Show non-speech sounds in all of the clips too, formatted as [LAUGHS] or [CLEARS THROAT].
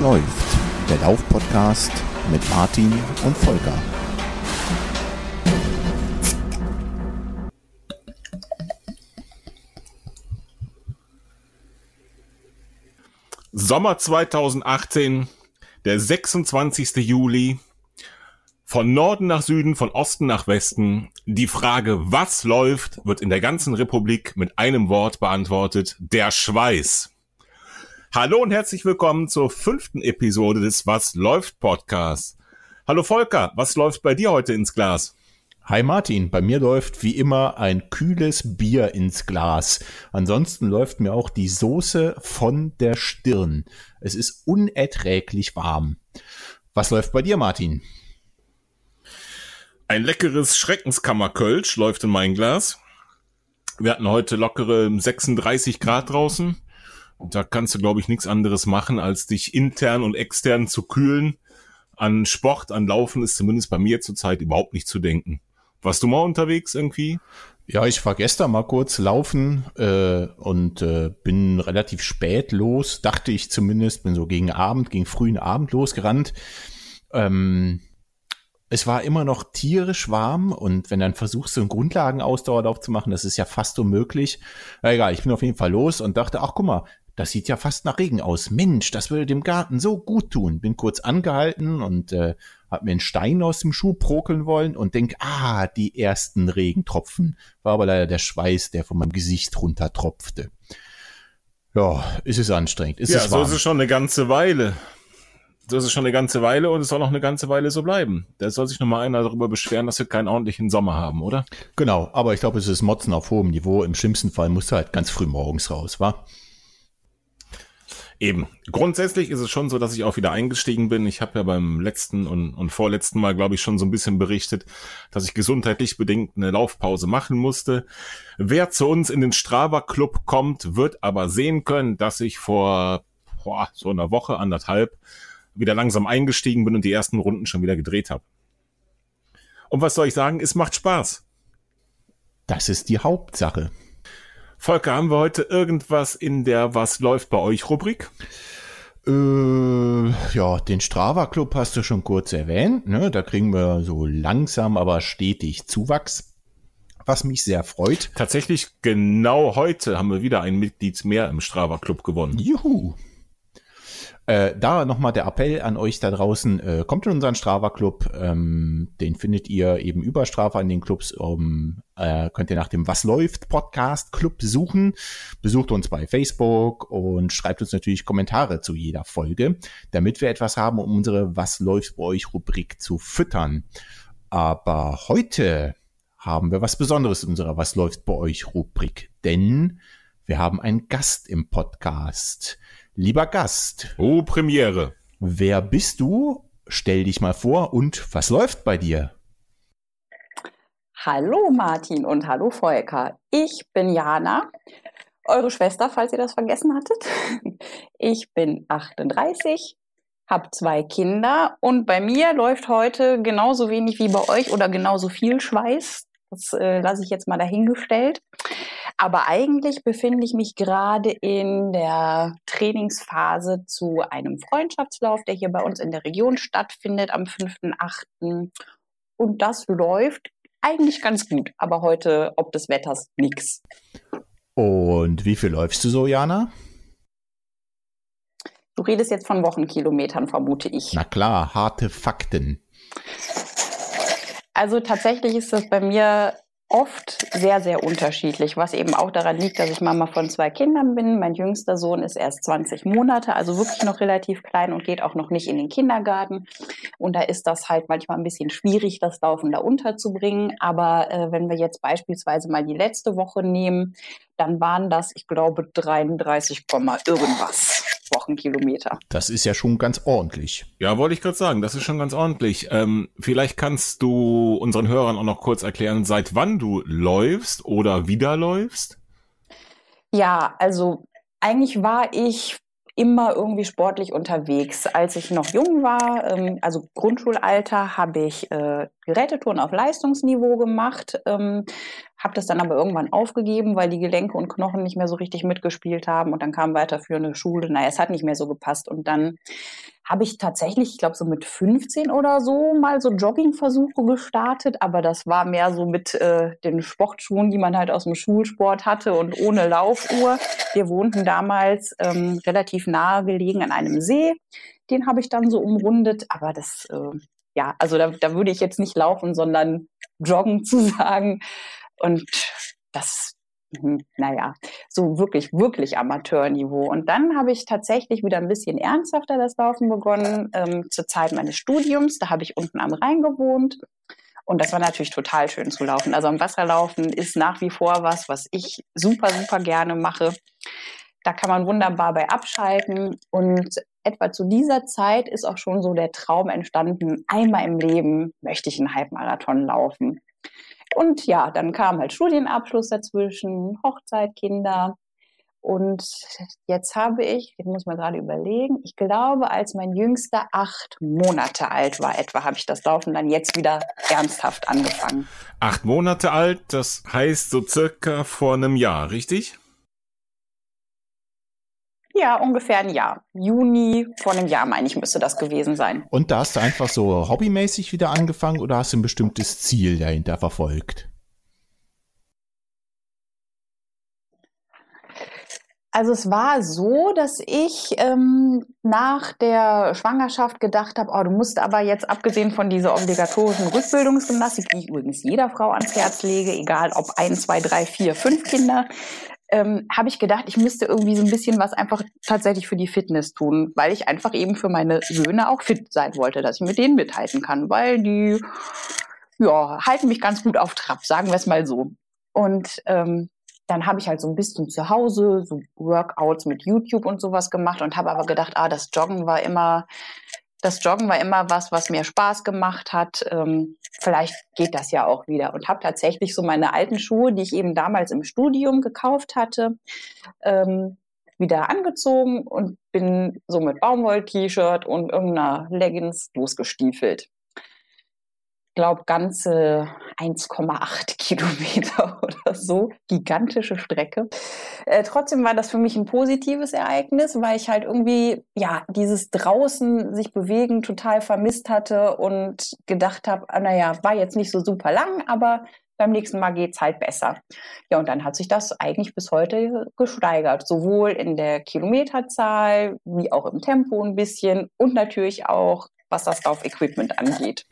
Läuft? Der Lauf-Podcast mit Martin und Volker. Sommer 2018, der 26. Juli. Von Norden nach Süden, von Osten nach Westen. Die Frage, was läuft, wird in der ganzen Republik mit einem Wort beantwortet. Der Schweiß. Hallo und herzlich willkommen zur fünften Episode des Was läuft Podcasts. Hallo Volker, was läuft bei dir heute ins Glas? Hi Martin, bei mir läuft wie immer ein kühles Bier ins Glas. Ansonsten läuft mir auch die Soße von der Stirn. Es ist unerträglich warm. Was läuft bei dir, Martin? Ein leckeres Schreckenskammerkölsch läuft in mein Glas. Wir hatten heute lockere 36 Grad draußen. Da kannst du, glaube ich, nichts anderes machen, als dich intern und extern zu kühlen. An Sport, an Laufen ist zumindest bei mir zurzeit überhaupt nicht zu denken. Warst du mal unterwegs irgendwie? Ja, ich war gestern mal kurz laufen äh, und äh, bin relativ spät los, dachte ich zumindest, bin so gegen Abend, gegen frühen Abend losgerannt. Ähm, es war immer noch tierisch warm und wenn dann versuchst, so einen Grundlagenausdauerlauf zu machen, das ist ja fast unmöglich. Na egal, ich bin auf jeden Fall los und dachte, ach guck mal, das sieht ja fast nach Regen aus. Mensch, das würde dem Garten so gut tun. Bin kurz angehalten und äh, hab mir einen Stein aus dem Schuh prokeln wollen und denk, ah, die ersten Regentropfen. War aber leider der Schweiß, der von meinem Gesicht runtertropfte. Ja, ist es anstrengend. Ist ja, es warm. so ist es schon eine ganze Weile das ist schon eine ganze Weile und es soll noch eine ganze Weile so bleiben. Da soll sich noch mal einer darüber beschweren, dass wir keinen ordentlichen Sommer haben, oder? Genau, aber ich glaube, es ist Motzen auf hohem Niveau. Im schlimmsten Fall musst du halt ganz früh morgens raus, wa? Eben. Grundsätzlich ist es schon so, dass ich auch wieder eingestiegen bin. Ich habe ja beim letzten und, und vorletzten Mal, glaube ich, schon so ein bisschen berichtet, dass ich gesundheitlich bedingt eine Laufpause machen musste. Wer zu uns in den Strava Club kommt, wird aber sehen können, dass ich vor boah, so einer Woche, anderthalb, wieder langsam eingestiegen bin und die ersten Runden schon wieder gedreht habe. Und was soll ich sagen? Es macht Spaß. Das ist die Hauptsache. Volker, haben wir heute irgendwas in der Was läuft bei euch Rubrik? Äh, ja, den Strava Club hast du schon kurz erwähnt. Ne? Da kriegen wir so langsam, aber stetig Zuwachs, was mich sehr freut. Tatsächlich genau heute haben wir wieder ein Mitglied mehr im Strava Club gewonnen. Juhu. Äh, da nochmal der Appell an euch da draußen, äh, kommt in unseren Strava-Club, ähm, den findet ihr eben über Strava in den Clubs, um, äh, könnt ihr nach dem Was läuft Podcast Club suchen, besucht uns bei Facebook und schreibt uns natürlich Kommentare zu jeder Folge, damit wir etwas haben, um unsere Was läuft bei euch Rubrik zu füttern. Aber heute haben wir was Besonderes in unserer Was läuft bei euch Rubrik, denn wir haben einen Gast im Podcast. Lieber Gast. Oh, Premiere. Wer bist du? Stell dich mal vor und was läuft bei dir? Hallo Martin und hallo Volker. Ich bin Jana, eure Schwester, falls ihr das vergessen hattet. [LAUGHS] Ich bin 38, habe zwei Kinder und bei mir läuft heute genauso wenig wie bei euch oder genauso viel Schweiß. Das äh, lasse ich jetzt mal dahingestellt. Aber eigentlich befinde ich mich gerade in der Trainingsphase zu einem Freundschaftslauf, der hier bei uns in der Region stattfindet am 5.8. Und das läuft eigentlich ganz gut, aber heute ob des Wetters nichts. Und wie viel läufst du so, Jana? Du redest jetzt von Wochenkilometern, vermute ich. Na klar, harte Fakten. Also tatsächlich ist das bei mir oft sehr, sehr unterschiedlich, was eben auch daran liegt, dass ich Mama von zwei Kindern bin. Mein jüngster Sohn ist erst 20 Monate, also wirklich noch relativ klein und geht auch noch nicht in den Kindergarten. Und da ist das halt manchmal ein bisschen schwierig, das Laufen da unterzubringen. Aber äh, wenn wir jetzt beispielsweise mal die letzte Woche nehmen, dann waren das, ich glaube, 33, irgendwas. Wochenkilometer. Das ist ja schon ganz ordentlich. Ja, wollte ich gerade sagen, das ist schon ganz ordentlich. Ähm, vielleicht kannst du unseren Hörern auch noch kurz erklären, seit wann du läufst oder wieder läufst? Ja, also eigentlich war ich immer irgendwie sportlich unterwegs. Als ich noch jung war, ähm, also Grundschulalter, habe ich äh, Gerätetouren auf Leistungsniveau gemacht, ähm, habe das dann aber irgendwann aufgegeben, weil die Gelenke und Knochen nicht mehr so richtig mitgespielt haben und dann kam weiterführende Schule. Naja, es hat nicht mehr so gepasst und dann habe ich tatsächlich, ich glaube so mit 15 oder so mal so Joggingversuche gestartet, aber das war mehr so mit äh, den Sportschuhen, die man halt aus dem Schulsport hatte und ohne Laufuhr. Wir wohnten damals ähm, relativ nahe gelegen an einem See. Den habe ich dann so umrundet, aber das, äh, ja, also da, da würde ich jetzt nicht laufen, sondern joggen [LAUGHS] zu sagen. Und das naja, so wirklich, wirklich Amateurniveau. Und dann habe ich tatsächlich wieder ein bisschen ernsthafter das Laufen begonnen, ähm, zur Zeit meines Studiums. Da habe ich unten am Rhein gewohnt. Und das war natürlich total schön zu laufen. Also am Wasserlaufen ist nach wie vor was, was ich super, super gerne mache. Da kann man wunderbar bei abschalten. Und etwa zu dieser Zeit ist auch schon so der Traum entstanden, einmal im Leben möchte ich einen Halbmarathon laufen. Und ja, dann kam halt Studienabschluss dazwischen, Hochzeit, Kinder. Und jetzt habe ich, ich muss mal gerade überlegen, ich glaube, als mein Jüngster acht Monate alt war etwa, habe ich das Laufen dann jetzt wieder ernsthaft angefangen. Acht Monate alt, das heißt so circa vor einem Jahr, richtig? Ja, ungefähr ein Jahr. Juni vor einem Jahr, meine ich, müsste das gewesen sein. Und da hast du einfach so hobbymäßig wieder angefangen oder hast du ein bestimmtes Ziel dahinter verfolgt? Also es war so, dass ich ähm, nach der Schwangerschaft gedacht habe, oh, du musst aber jetzt abgesehen von dieser obligatorischen Rückbildungsgymnastik, die ich übrigens jeder Frau ans Herz lege, egal ob ein, zwei, drei, vier, fünf Kinder, ähm, habe ich gedacht, ich müsste irgendwie so ein bisschen was einfach tatsächlich für die Fitness tun, weil ich einfach eben für meine Söhne auch fit sein wollte, dass ich mit denen mithalten kann, weil die ja, halten mich ganz gut auf Trab, sagen wir es mal so. Und ähm, dann habe ich halt so ein bisschen zu Hause so Workouts mit YouTube und sowas gemacht und habe aber gedacht, ah, das Joggen war immer das Joggen war immer was, was mir Spaß gemacht hat. Ähm, vielleicht geht das ja auch wieder. Und habe tatsächlich so meine alten Schuhe, die ich eben damals im Studium gekauft hatte, ähm, wieder angezogen und bin so mit Baumwoll-T-Shirt und irgendeiner Leggings losgestiefelt glaube, ganze 1,8 [LAUGHS] Kilometer [LAUGHS] oder so. Gigantische Strecke. Äh, trotzdem war das für mich ein positives Ereignis, weil ich halt irgendwie, ja, dieses draußen sich bewegen total vermisst hatte und gedacht habe, ah, naja, war jetzt nicht so super lang, aber beim nächsten Mal geht's halt besser. Ja, und dann hat sich das eigentlich bis heute gesteigert, sowohl in der Kilometerzahl wie auch im Tempo ein bisschen und natürlich auch, was das Laufequipment angeht.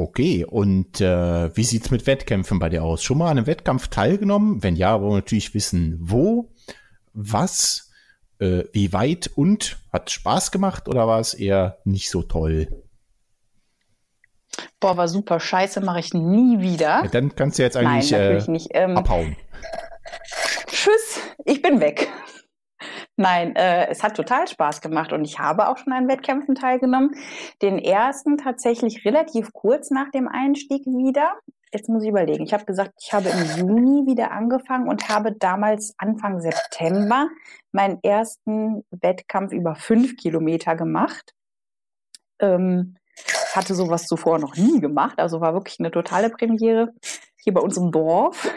Okay, und äh, wie sieht's mit Wettkämpfen bei dir aus? Schon mal an einem Wettkampf teilgenommen? Wenn ja, wollen wir natürlich wissen, wo, was, äh, wie weit und hat Spaß gemacht oder war es eher nicht so toll? Boah, war super scheiße, mache ich nie wieder. Ja, dann kannst du jetzt eigentlich Nein, äh, nicht. Ähm, abhauen. [LAUGHS] Tschüss, ich bin weg. Nein, äh, es hat total Spaß gemacht und ich habe auch schon an Wettkämpfen teilgenommen. Den ersten tatsächlich relativ kurz nach dem Einstieg wieder. Jetzt muss ich überlegen. Ich habe gesagt, ich habe im Juni wieder angefangen und habe damals Anfang September meinen ersten Wettkampf über fünf Kilometer gemacht. Ähm, hatte sowas zuvor noch nie gemacht, also war wirklich eine totale Premiere hier bei uns im Dorf.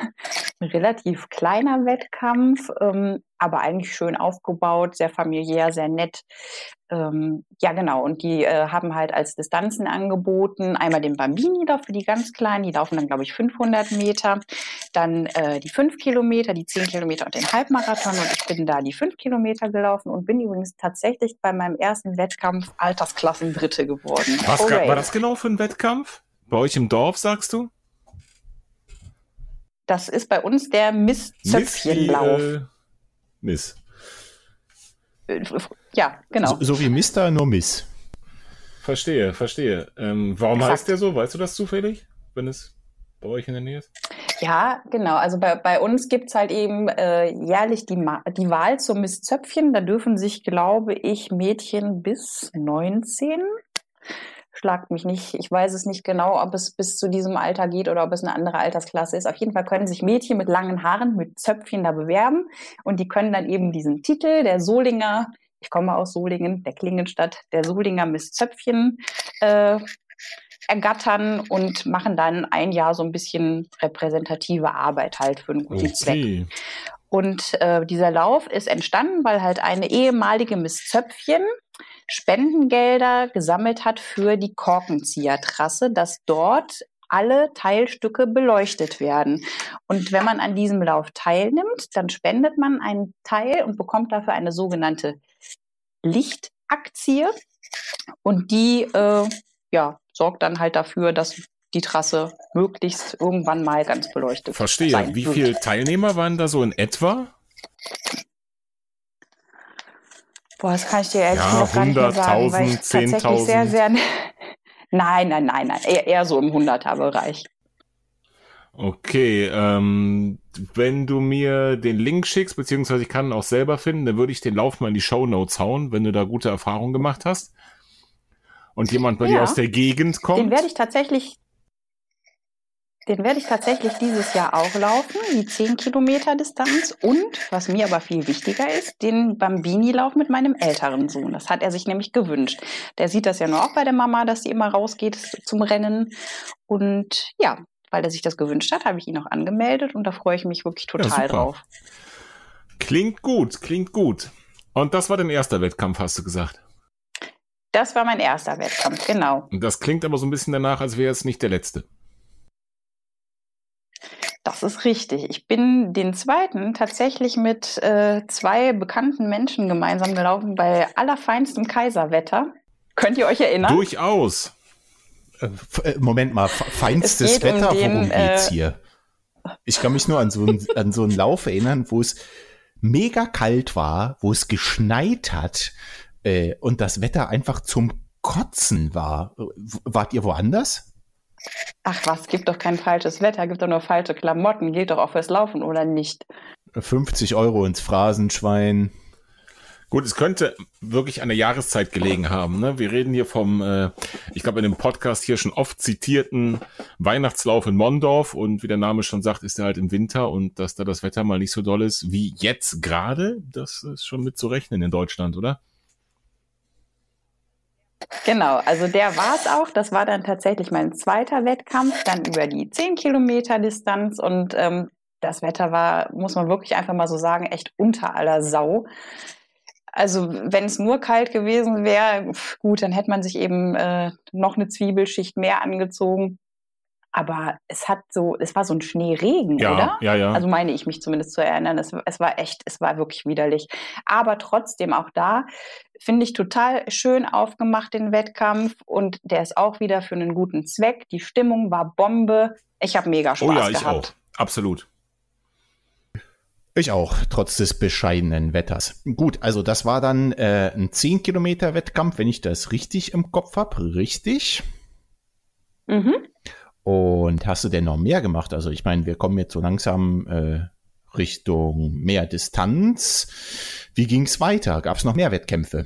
Ein relativ kleiner Wettkampf, ähm, aber eigentlich schön aufgebaut, sehr familiär, sehr nett. Ähm, ja, genau. Und die äh, haben halt als Distanzen angeboten, einmal den Bambini da für die ganz Kleinen, die laufen dann, glaube ich, 500 Meter, dann äh, die 5 Kilometer, die 10 Kilometer und den Halbmarathon. Und ich bin da die 5 Kilometer gelaufen und bin übrigens tatsächlich bei meinem ersten Wettkampf Altersklassen Dritte geworden. Was war das genau für ein Wettkampf? Bei euch im Dorf, sagst du? Das ist bei uns der Miss-Zöpfchenlauf. Miss, äh, Miss. Äh, ja, genau. So, so, wie Mister, nur Miss. Verstehe, verstehe. Ähm, warum Exakt. heißt der so? Weißt du das zufällig, wenn es bei euch in der Nähe ist? Ja, genau. Also bei, bei uns gibt's halt eben äh, jährlich die, die Wahl zum Miss Zöpfchen. Da dürfen sich, glaube ich, Mädchen bis 19 schlagt mich nicht. Ich weiß es nicht genau, ob es bis zu diesem Alter geht oder ob es eine andere Altersklasse ist. Auf jeden Fall können sich Mädchen mit langen Haaren, mit Zöpfchen da bewerben und die können dann eben diesen Titel der Solinger ich komme aus Solingen, der Klingenstadt, der Solinger Misszöpfchen äh, ergattern und machen dann ein Jahr so ein bisschen repräsentative Arbeit halt für einen guten okay. Zweck. Und äh, dieser Lauf ist entstanden, weil halt eine ehemalige Miss Zöpfchen Spendengelder gesammelt hat für die Korkenziehertrasse, dass dort alle Teilstücke beleuchtet werden. Und wenn man an diesem Lauf teilnimmt, dann spendet man einen Teil und bekommt dafür eine sogenannte Lichtaktie. Und die äh, ja, sorgt dann halt dafür, dass die Trasse möglichst irgendwann mal ganz beleuchtet Verstehe. Sein Wie viele Teilnehmer waren da so in etwa? Boah, das kann ich dir ehrlich ja, gar nicht mehr sagen, weil ich 10 tatsächlich sehr, sehr... [LAUGHS] Nein, nein, nein, nein, eher, eher so im Hunderter-Bereich. Okay, ähm, wenn du mir den Link schickst, beziehungsweise ich kann ihn auch selber finden, dann würde ich den Lauf mal in die Show Notes hauen, wenn du da gute Erfahrungen gemacht hast. Und jemand bei ja, dir aus der Gegend kommt. Den werde ich tatsächlich, den werde ich tatsächlich dieses Jahr auch laufen, die 10 Kilometer Distanz. Und, was mir aber viel wichtiger ist, den Bambini-Lauf mit meinem älteren Sohn. Das hat er sich nämlich gewünscht. Der sieht das ja nur auch bei der Mama, dass sie immer rausgeht zum Rennen. Und ja, weil er sich das gewünscht hat, habe ich ihn auch angemeldet und da freue ich mich wirklich total ja, drauf. Klingt gut, klingt gut. Und das war dein erster Wettkampf, hast du gesagt? Das war mein erster Wettkampf, genau. Und das klingt aber so ein bisschen danach, als wäre es nicht der letzte. Das ist richtig. Ich bin den zweiten tatsächlich mit äh, zwei bekannten Menschen gemeinsam gelaufen bei allerfeinstem Kaiserwetter. Könnt ihr euch erinnern? Durchaus. Äh, äh Moment mal, feinstes Wetter, um den, worum geht's äh, hier? Ich kann mich nur an so, ein, an so einen Lauf erinnern, wo es mega kalt war, wo es geschneit hat äh, und das Wetter einfach zum Kotzen war. Wart ihr woanders? Ach was, gibt doch kein falsches Wetter, gibt doch nur falsche Klamotten, gilt doch auch fürs Laufen oder nicht? 50 Euro ins Phrasenschwein. Gut, es könnte wirklich an der Jahreszeit gelegen haben. Ne? Wir reden hier vom, äh, ich glaube, in dem Podcast hier schon oft zitierten Weihnachtslauf in Mondorf und wie der Name schon sagt, ist er halt im Winter und dass da das Wetter mal nicht so doll ist wie jetzt gerade, das ist schon mit zu rechnen in Deutschland, oder? Genau, also der war es auch. Das war dann tatsächlich mein zweiter Wettkampf, dann über die 10 Kilometer Distanz und ähm, das Wetter war, muss man wirklich einfach mal so sagen, echt unter aller Sau. Also wenn es nur kalt gewesen wäre, gut, dann hätte man sich eben äh, noch eine Zwiebelschicht mehr angezogen aber es hat so, es war so ein Schneeregen, ja, oder? Ja, ja. Also meine ich mich zumindest zu erinnern. Es, es war echt, es war wirklich widerlich. Aber trotzdem auch da finde ich total schön aufgemacht den Wettkampf und der ist auch wieder für einen guten Zweck. Die Stimmung war Bombe. Ich habe mega Spaß gehabt. Oh ja, ich gehabt. auch. Absolut. Ich auch, trotz des bescheidenen Wetters. Gut, also das war dann äh, ein 10 Kilometer Wettkampf, wenn ich das richtig im Kopf habe. Richtig? Mhm. Und hast du denn noch mehr gemacht? Also ich meine, wir kommen jetzt so langsam äh, Richtung mehr Distanz. Wie ging es weiter? Gab es noch mehr Wettkämpfe?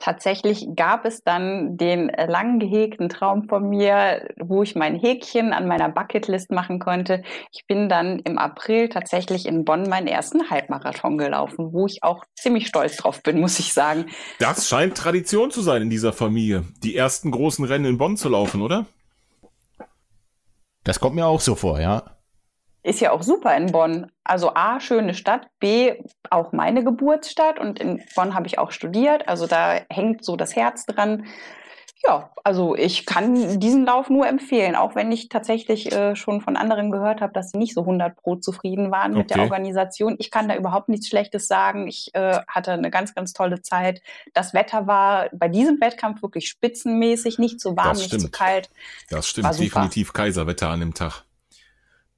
Tatsächlich gab es dann den lang gehegten Traum von mir, wo ich mein Häkchen an meiner Bucketlist machen konnte. Ich bin dann im April tatsächlich in Bonn meinen ersten Halbmarathon gelaufen, wo ich auch ziemlich stolz drauf bin, muss ich sagen. Das scheint Tradition zu sein in dieser Familie, die ersten großen Rennen in Bonn zu laufen, oder? Das kommt mir auch so vor, ja. Ist ja auch super in Bonn. Also A, schöne Stadt, B, auch meine Geburtsstadt und in Bonn habe ich auch studiert. Also da hängt so das Herz dran. Ja, also ich kann diesen Lauf nur empfehlen, auch wenn ich tatsächlich äh, schon von anderen gehört habe, dass sie nicht so 100 pro zufrieden waren okay. mit der Organisation. Ich kann da überhaupt nichts Schlechtes sagen. Ich äh, hatte eine ganz, ganz tolle Zeit. Das Wetter war bei diesem Wettkampf wirklich spitzenmäßig, nicht zu warm, nicht zu kalt. Das stimmt, definitiv Kaiserwetter an dem Tag.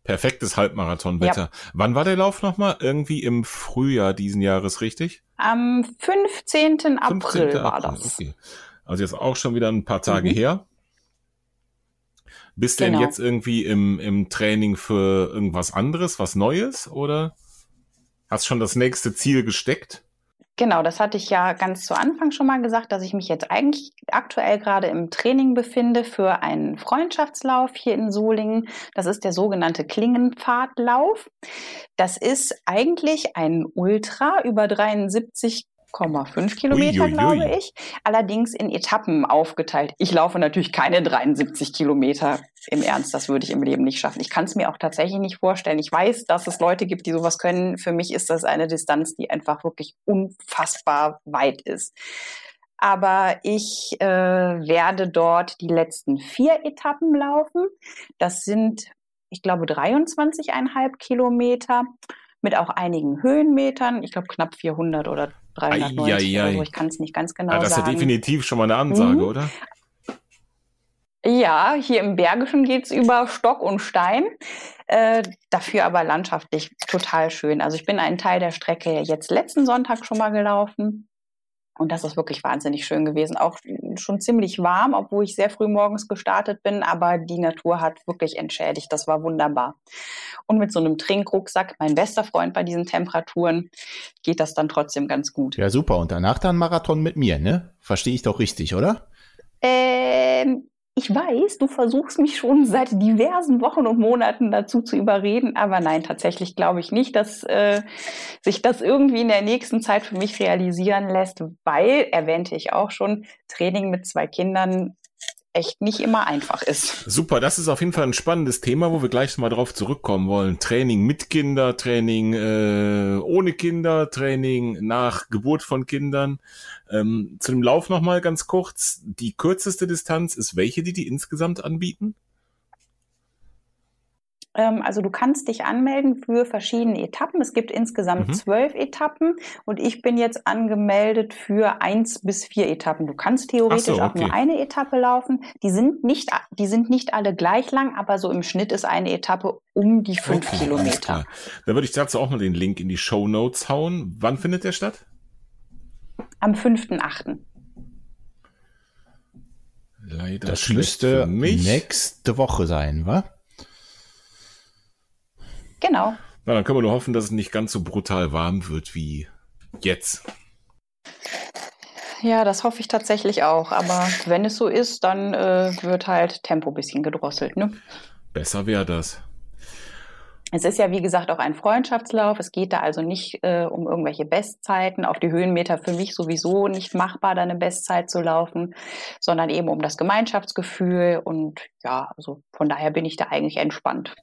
Perfektes Halbmarathonwetter. Ja. Wann war der Lauf nochmal? Irgendwie im Frühjahr diesen Jahres, richtig? Am 15. April 15. war das. Okay. Also jetzt auch schon wieder ein paar Tage mhm. her. Bist du genau. denn jetzt irgendwie im, im Training für irgendwas anderes, was Neues oder hast schon das nächste Ziel gesteckt? Genau, das hatte ich ja ganz zu Anfang schon mal gesagt, dass ich mich jetzt eigentlich aktuell gerade im Training befinde für einen Freundschaftslauf hier in Solingen. Das ist der sogenannte Klingenpfadlauf. Das ist eigentlich ein Ultra über 73 1,5 Kilometer, ui, glaube ich. Allerdings in Etappen aufgeteilt. Ich laufe natürlich keine 73 Kilometer im Ernst. Das würde ich im Leben nicht schaffen. Ich kann es mir auch tatsächlich nicht vorstellen. Ich weiß, dass es Leute gibt, die sowas können. Für mich ist das eine Distanz, die einfach wirklich unfassbar weit ist. Aber ich äh, werde dort die letzten vier Etappen laufen. Das sind, ich glaube, 23,5 Kilometer mit auch einigen Höhenmetern. Ich glaube, knapp 400 oder 390 ei, ei, oder so. Ich kann es nicht ganz genau ja, das sagen. Das ist ja definitiv schon mal eine Ansage, mhm. oder? Ja, hier im Bergischen geht es über Stock und Stein. Äh, dafür aber landschaftlich total schön. Also ich bin einen Teil der Strecke jetzt letzten Sonntag schon mal gelaufen. Und das ist wirklich wahnsinnig schön gewesen. Auch schon ziemlich warm, obwohl ich sehr früh morgens gestartet bin, aber die Natur hat wirklich entschädigt. Das war wunderbar. Und mit so einem Trinkrucksack, mein bester Freund bei diesen Temperaturen, geht das dann trotzdem ganz gut. Ja, super. Und danach dann Marathon mit mir, ne? Verstehe ich doch richtig, oder? Ähm, ich weiß, du versuchst mich schon [LAUGHS] seit diversen Wochen und Monaten dazu zu überreden, aber nein, tatsächlich glaube ich nicht, dass äh, sich das irgendwie in der nächsten Zeit für mich realisieren lässt, weil, erwähnte ich auch schon, Training mit zwei Kindern echt nicht immer einfach ist. Super, das ist auf jeden Fall ein spannendes Thema, wo wir gleich mal drauf zurückkommen wollen. Training mit Kinder, Training äh, ohne Kinder, Training nach Geburt von Kindern. Ähm, zu dem Lauf nochmal ganz kurz. Die kürzeste Distanz ist welche, die die insgesamt anbieten? Ähm, also du kannst dich anmelden für verschiedene Etappen. Es gibt insgesamt mhm. zwölf Etappen und ich bin jetzt angemeldet für eins bis vier Etappen. Du kannst theoretisch so, okay. auch nur eine Etappe laufen. Die sind nicht, die sind nicht alle gleich lang, aber so im Schnitt ist eine Etappe um die fünf okay, Kilometer. Da würde ich dazu auch mal den Link in die Show Notes hauen. Wann findet der statt? Am 5.8. Leider das müsste nächste Woche sein, wa? Genau. Na, dann können wir nur hoffen, dass es nicht ganz so brutal warm wird wie jetzt. Ja, das hoffe ich tatsächlich auch. Aber wenn es so ist, dann äh, wird halt Tempo ein bisschen gedrosselt. Ne? Besser wäre das. Es ist ja, wie gesagt, auch ein Freundschaftslauf. Es geht da also nicht äh, um irgendwelche Bestzeiten. Auf die Höhenmeter für mich sowieso nicht machbar, da eine Bestzeit zu laufen, sondern eben um das Gemeinschaftsgefühl. Und ja, also von daher bin ich da eigentlich entspannt.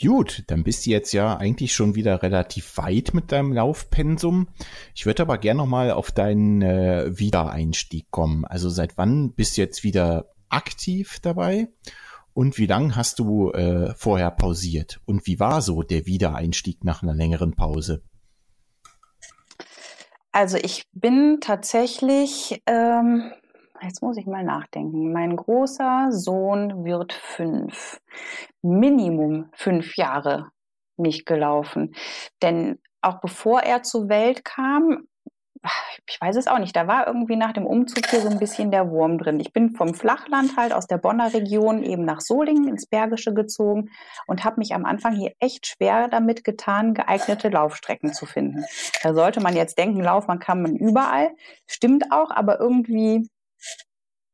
Gut, dann bist du jetzt ja eigentlich schon wieder relativ weit mit deinem Laufpensum. Ich würde aber gerne nochmal auf deinen äh, Wiedereinstieg kommen. Also seit wann bist du jetzt wieder aktiv dabei? Und wie lange hast du äh, vorher pausiert? Und wie war so der Wiedereinstieg nach einer längeren Pause? Also ich bin tatsächlich ähm, jetzt muss ich mal nachdenken. Mein großer Sohn wird fünf, Minimum fünf Jahre nicht gelaufen. Denn auch bevor er zur Welt kam, ich weiß es auch nicht, da war irgendwie nach dem Umzug hier so ein bisschen der Wurm drin. Ich bin vom Flachland halt aus der Bonner Region eben nach Solingen ins Bergische gezogen und habe mich am Anfang hier echt schwer damit getan, geeignete Laufstrecken zu finden. Da sollte man jetzt denken, Laufbahn kann man überall. Stimmt auch, aber irgendwie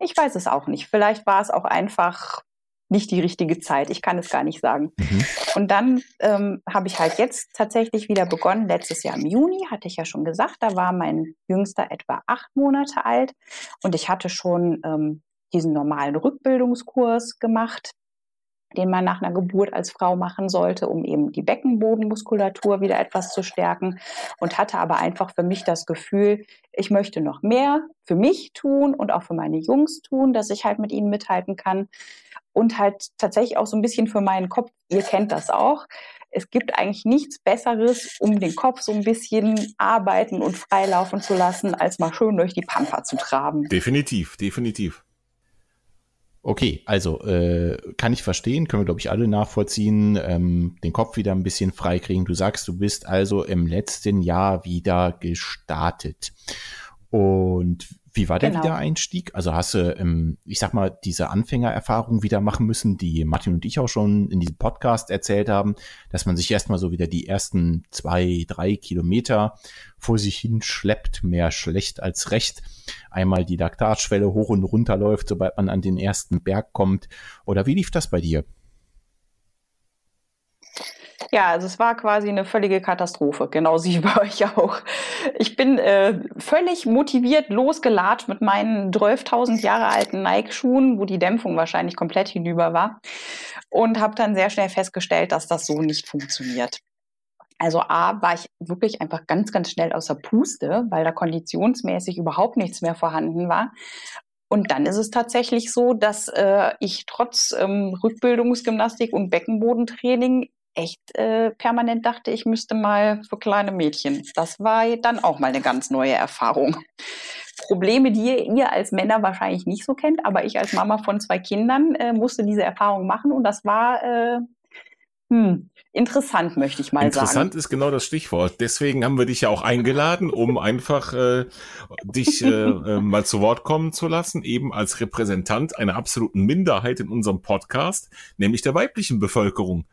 ich weiß es auch nicht. Vielleicht war es auch einfach nicht die richtige Zeit. Ich kann es gar nicht sagen. Mhm. Und dann ähm, habe ich halt jetzt tatsächlich wieder begonnen. Letztes Jahr im Juni hatte ich ja schon gesagt, da war mein Jüngster etwa acht Monate alt und ich hatte schon ähm, diesen normalen Rückbildungskurs gemacht den man nach einer Geburt als Frau machen sollte, um eben die Beckenbodenmuskulatur wieder etwas zu stärken und hatte aber einfach für mich das Gefühl, ich möchte noch mehr für mich tun und auch für meine Jungs tun, dass ich halt mit ihnen mithalten kann und halt tatsächlich auch so ein bisschen für meinen Kopf, ihr kennt das auch. Es gibt eigentlich nichts Besseres, um den Kopf so ein bisschen arbeiten und freilaufen zu lassen, als mal schön durch die Pampa zu traben. Definitiv, definitiv. Okay, also äh, kann ich verstehen, können wir, glaube ich, alle nachvollziehen, ähm, den Kopf wieder ein bisschen freikriegen. Du sagst, du bist also im letzten Jahr wieder gestartet. Und wie war der Genau. Wiedereinstieg? Also hast du, ähm, ich sag mal, diese Anfängererfahrung wieder machen müssen, die Martin und ich auch schon in diesem Podcast erzählt haben, dass man sich erstmal so wieder die ersten zwei, drei Kilometer vor sich hinschleppt, mehr schlecht als recht. Einmal die Laktatschwelle hoch und runter läuft, sobald man an den ersten Berg kommt. Oder wie lief das bei dir? Ja, also es war quasi eine völlige Katastrophe, genauso wie bei [LAUGHS] euch auch. Ich bin äh, völlig motiviert losgelatscht mit meinen 12.000 Jahre alten Nike-Schuhen, wo die Dämpfung wahrscheinlich komplett hinüber war und habe dann sehr schnell festgestellt, dass das so nicht funktioniert. Also A, war ich wirklich einfach ganz, ganz schnell außer Puste, weil da konditionsmäßig überhaupt nichts mehr vorhanden war. Und dann ist es tatsächlich so, dass äh, ich trotz ähm, Rückbildungsgymnastik und Beckenbodentraining echt äh, permanent dachte, ich müsste mal für kleine Mädchen. Das war dann auch mal eine ganz neue Erfahrung. Probleme, die ihr, ihr als Männer wahrscheinlich nicht so kennt, aber ich als Mama von zwei Kindern äh, musste diese Erfahrung machen und das war äh, hm, interessant, möchte ich mal Interessant sagen. ist genau das Stichwort. Deswegen haben wir dich ja auch eingeladen, um einfach äh, dich äh, äh, mal zu Wort kommen zu lassen, eben als Repräsentant einer absoluten Minderheit in unserem Podcast, nämlich der weiblichen Bevölkerung.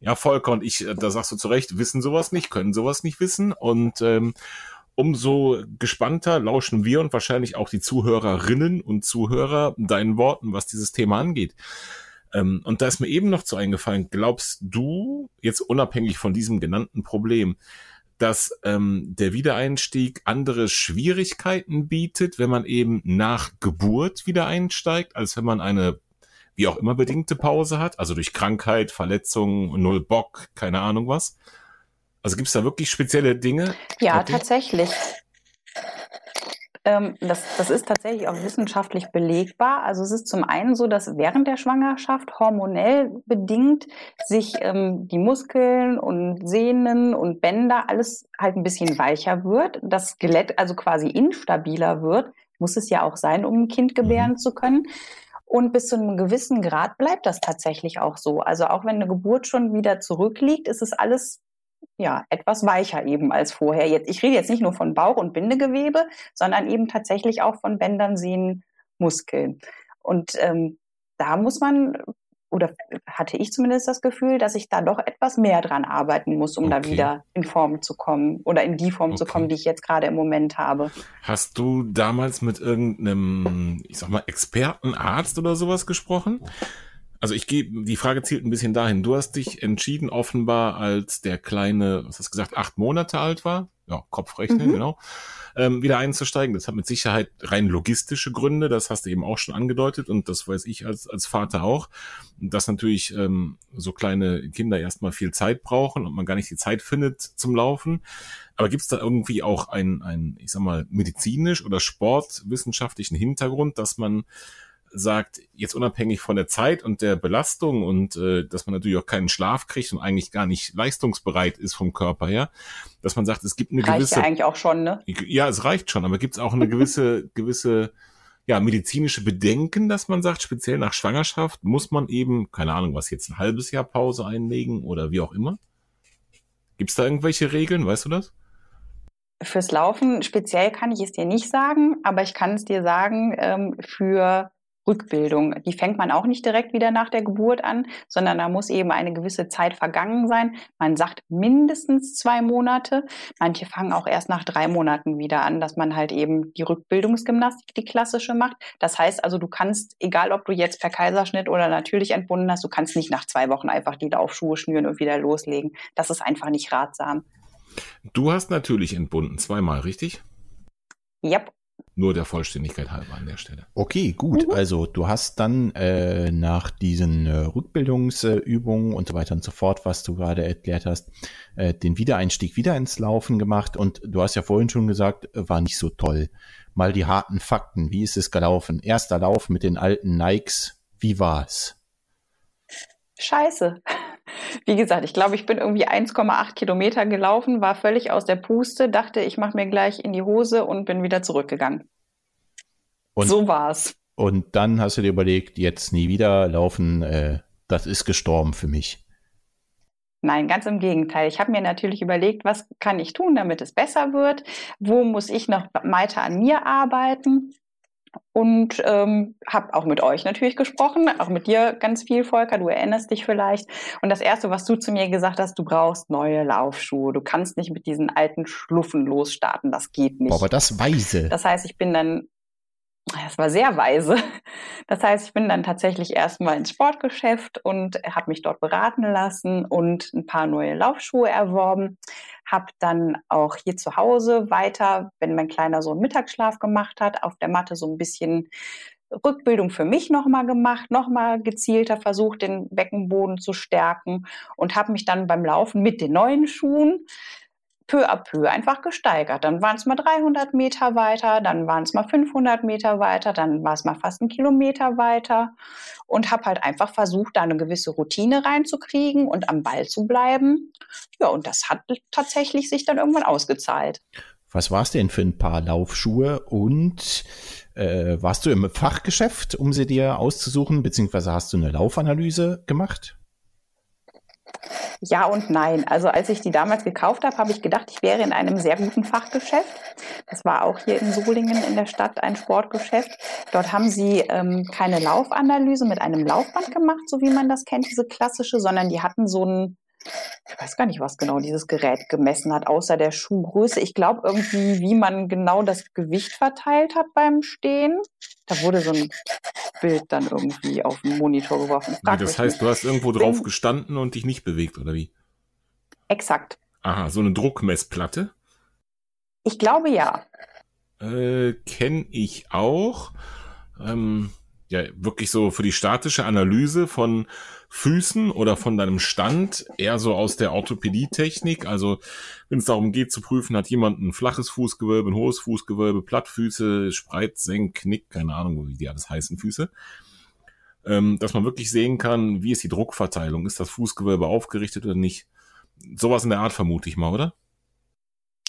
Ja, Volker und ich, äh, da sagst du zu Recht, wissen sowas nicht, können sowas nicht wissen. Und ähm, umso gespannter lauschen wir und wahrscheinlich auch die Zuhörerinnen und Zuhörer deinen Worten, was dieses Thema angeht. Ähm, und da ist mir eben noch zu eingefallen, glaubst du, jetzt unabhängig von diesem genannten Problem, dass ähm, der Wiedereinstieg andere Schwierigkeiten bietet, wenn man eben nach Geburt wieder einsteigt, als wenn man eine wie auch immer bedingte Pause hat, also durch Krankheit, Verletzung, null Bock, keine Ahnung was. Also gibt es da wirklich spezielle Dinge? Ja, tatsächlich. Ähm, das, das ist tatsächlich auch wissenschaftlich belegbar. Also es ist zum einen so, dass während der Schwangerschaft hormonell bedingt sich ähm, die Muskeln und Sehnen und Bänder alles halt ein bisschen weicher wird. Das Skelett also quasi instabiler wird. Muss es ja auch sein, um ein Kind gebären zu können. Und bis zu einem gewissen Grad bleibt das tatsächlich auch so. Also auch wenn eine Geburt schon wieder zurückliegt, ist es alles ja, etwas weicher eben als vorher. Jetzt, ich rede jetzt nicht nur von Bauch- und Bindegewebe, sondern eben tatsächlich auch von Bändern, Sehnen, Muskeln. Und ähm, da muss man, oder hatte ich zumindest das Gefühl, dass ich da doch etwas mehr dran arbeiten muss, um da Okay. wieder in Form zu kommen oder in die Form zu Okay. kommen, die ich jetzt gerade im Moment habe. Hast du damals mit irgendeinem, ich sag mal, Expertenarzt oder sowas gesprochen? Also ich gehe, die Frage zielt ein bisschen dahin. Du hast dich entschieden, offenbar, als der kleine, was hast du gesagt, acht Monate alt war, ja, Kopfrechnen, Mhm. genau, ähm, wieder einzusteigen. Das hat mit Sicherheit rein logistische Gründe, das hast du eben auch schon angedeutet und das weiß ich als, als Vater auch, dass natürlich ähm, so kleine Kinder erstmal viel Zeit brauchen und man gar nicht die Zeit findet zum Laufen. Aber gibt es da irgendwie auch einen, einen, ich sag mal, medizinisch oder sportwissenschaftlichen Hintergrund, dass man sagt, jetzt unabhängig von der Zeit und der Belastung und äh, dass man natürlich auch keinen Schlaf kriegt und eigentlich gar nicht leistungsbereit ist vom Körper her, dass man sagt, es gibt eine Reicht gewisse ja eigentlich auch schon, ne? ja, es reicht schon, aber gibt es auch eine gewisse, [LAUGHS] gewisse, ja, medizinische Bedenken, dass man sagt, speziell nach Schwangerschaft muss man eben, keine Ahnung, was jetzt ein halbes Jahr Pause einlegen oder wie auch immer? Gibt es da irgendwelche Regeln, weißt du das? Fürs Laufen speziell kann ich es dir nicht sagen, aber ich kann es dir sagen, ähm, für Rückbildung. Die fängt man auch nicht direkt wieder nach der Geburt an, sondern da muss eben eine gewisse Zeit vergangen sein. Man sagt mindestens zwei Monate. Manche fangen auch erst nach drei Monaten wieder an, dass man halt eben die Rückbildungsgymnastik, die klassische macht. Das heißt also, du kannst, egal ob du jetzt per Kaiserschnitt oder natürlich entbunden hast, du kannst nicht nach zwei Wochen einfach die Laufschuhe schnüren und wieder loslegen. Das ist einfach nicht ratsam. Du hast natürlich entbunden, zweimal, richtig? Yep. Nur der Vollständigkeit halber an der Stelle. Okay, gut. Mhm. Also du hast dann äh, nach diesen äh, Rückbildungsübungen und so weiter und so fort, was du gerade erklärt hast, äh, den Wiedereinstieg wieder ins Laufen gemacht. Und du hast ja vorhin schon gesagt, war nicht so toll. Mal die harten Fakten. Wie ist es gelaufen? Erster Lauf mit den alten Nikes. Wie war's? Scheiße. Wie gesagt, ich glaube, ich bin irgendwie 1,8 Kilometer gelaufen, war völlig aus der Puste, dachte, ich mache mir gleich in die Hose und bin wieder zurückgegangen. Und, so war's. und dann hast du dir überlegt, jetzt nie wieder laufen, äh, das ist gestorben für mich. Nein, ganz im Gegenteil. Ich habe mir natürlich überlegt, was kann ich tun, damit es besser wird? Wo muss ich noch weiter an mir arbeiten? Und ähm, habe auch mit euch natürlich gesprochen, auch mit dir ganz viel, Volker. Du erinnerst dich vielleicht. Und das Erste, was du zu mir gesagt hast, du brauchst neue Laufschuhe. Du kannst nicht mit diesen alten Schluffen losstarten. Das geht nicht. Aber das weise. Das heißt, ich bin dann das war sehr weise. Das heißt, ich bin dann tatsächlich erstmal ins Sportgeschäft und habe mich dort beraten lassen und ein paar neue Laufschuhe erworben. Habe dann auch hier zu Hause weiter, wenn mein kleiner Sohn Mittagsschlaf gemacht hat, auf der Matte so ein bisschen Rückbildung für mich nochmal gemacht, nochmal gezielter versucht, den Beckenboden zu stärken und habe mich dann beim Laufen mit den neuen Schuhen peu à peu einfach gesteigert. Dann waren es mal 300 Meter weiter, dann waren es mal 500 Meter weiter, dann war es mal fast ein Kilometer weiter und habe halt einfach versucht, da eine gewisse Routine reinzukriegen und am Ball zu bleiben. Ja, und das hat tatsächlich sich dann irgendwann ausgezahlt. Was war es denn für ein paar Laufschuhe und äh, warst du im Fachgeschäft, um sie dir auszusuchen, beziehungsweise hast du eine Laufanalyse gemacht? Ja und nein. Also als ich die damals gekauft habe, habe ich gedacht, ich wäre in einem sehr guten Fachgeschäft. Das war auch hier in Solingen in der Stadt ein Sportgeschäft. Dort haben sie ähm, keine Laufanalyse mit einem Laufband gemacht, so wie man das kennt, diese klassische, sondern die hatten so ein ich weiß gar nicht, was genau dieses Gerät gemessen hat, außer der Schuhgröße. Ich glaube irgendwie, wie man genau das Gewicht verteilt hat beim Stehen. Da wurde so ein Bild dann irgendwie auf den Monitor geworfen. Wie, das heißt, du hast irgendwo drauf gestanden und dich nicht bewegt, oder wie? Exakt. Aha, so eine Druckmessplatte? Ich glaube ja. Äh, kenne ich auch. Ähm, ja, wirklich so für die statische Analyse von Füßen oder von deinem Stand, eher so aus der Orthopädie-Technik. Also wenn es darum geht zu prüfen, hat jemand ein flaches Fußgewölbe, ein hohes Fußgewölbe, Plattfüße, Spreit, Senk, Knick, keine Ahnung, wie die alles heißen, Füße. Ähm, dass man wirklich sehen kann, wie ist die Druckverteilung, ist das Fußgewölbe aufgerichtet oder nicht. Sowas in der Art vermute ich mal, oder?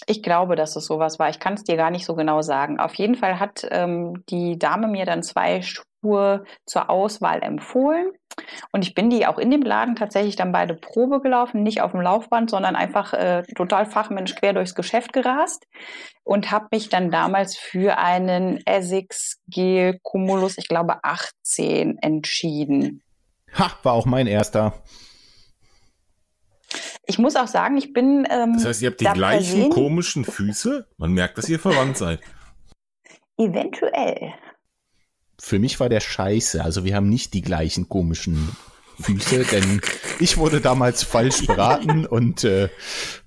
Ich glaube, dass es sowas war. Ich kann es dir gar nicht so genau sagen. Auf jeden Fall hat ähm, die Dame mir dann zwei Schuhe zur Auswahl empfohlen. Und ich bin die auch in dem Laden tatsächlich dann beide Probe gelaufen, nicht auf dem Laufband, sondern einfach äh, total Fachmensch quer durchs Geschäft gerast und habe mich dann damals für einen Essex Gel Cumulus, ich glaube 18, entschieden. Ha, war auch mein erster. Ich muss auch sagen, ich bin. Ähm, das heißt, ihr habt die gleichen komischen Füße? Man merkt, dass ihr verwandt seid. [LAUGHS] Eventuell für mich war der scheiße. Also wir haben nicht die gleichen komischen Füße, denn ich wurde damals falsch beraten [LAUGHS] und äh,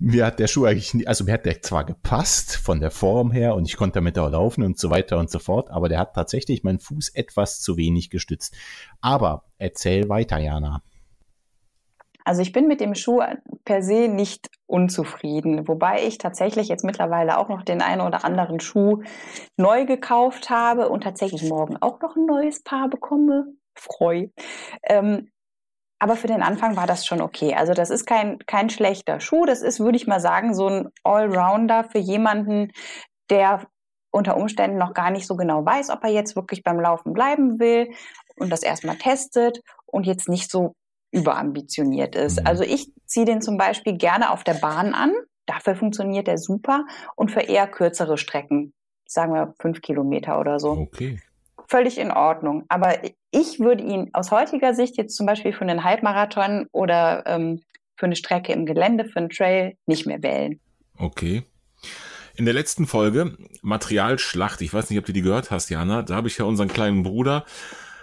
mir hat der Schuh eigentlich, nie, also mir hat der zwar gepasst von der Form her und ich konnte damit auch laufen und so weiter und so fort, aber der hat tatsächlich meinen Fuß etwas zu wenig gestützt. Aber erzähl weiter, Jana. Also ich bin mit dem Schuh per se nicht unzufrieden, wobei ich tatsächlich jetzt mittlerweile auch noch den einen oder anderen Schuh neu gekauft habe und tatsächlich morgen auch noch ein neues Paar bekomme. Freu. Ähm, aber für den Anfang war das schon okay. Also das ist kein, kein schlechter Schuh. Das ist, würde ich mal sagen, so ein Allrounder für jemanden, der unter Umständen noch gar nicht so genau weiß, ob er jetzt wirklich beim Laufen bleiben will und das erstmal testet und jetzt nicht so überambitioniert ist. Mhm. Also ich ziehe den zum Beispiel gerne auf der Bahn an. Dafür funktioniert der super und für eher kürzere Strecken, sagen wir fünf Kilometer oder so. Okay. Völlig in Ordnung. Aber ich würde ihn aus heutiger Sicht jetzt zum Beispiel für einen Halbmarathon oder ähm, für eine Strecke im Gelände, für einen Trail nicht mehr wählen. Okay. In der letzten Folge Materialschlacht, ich weiß nicht, ob du die gehört hast, Jana, da habe ich ja unseren kleinen Bruder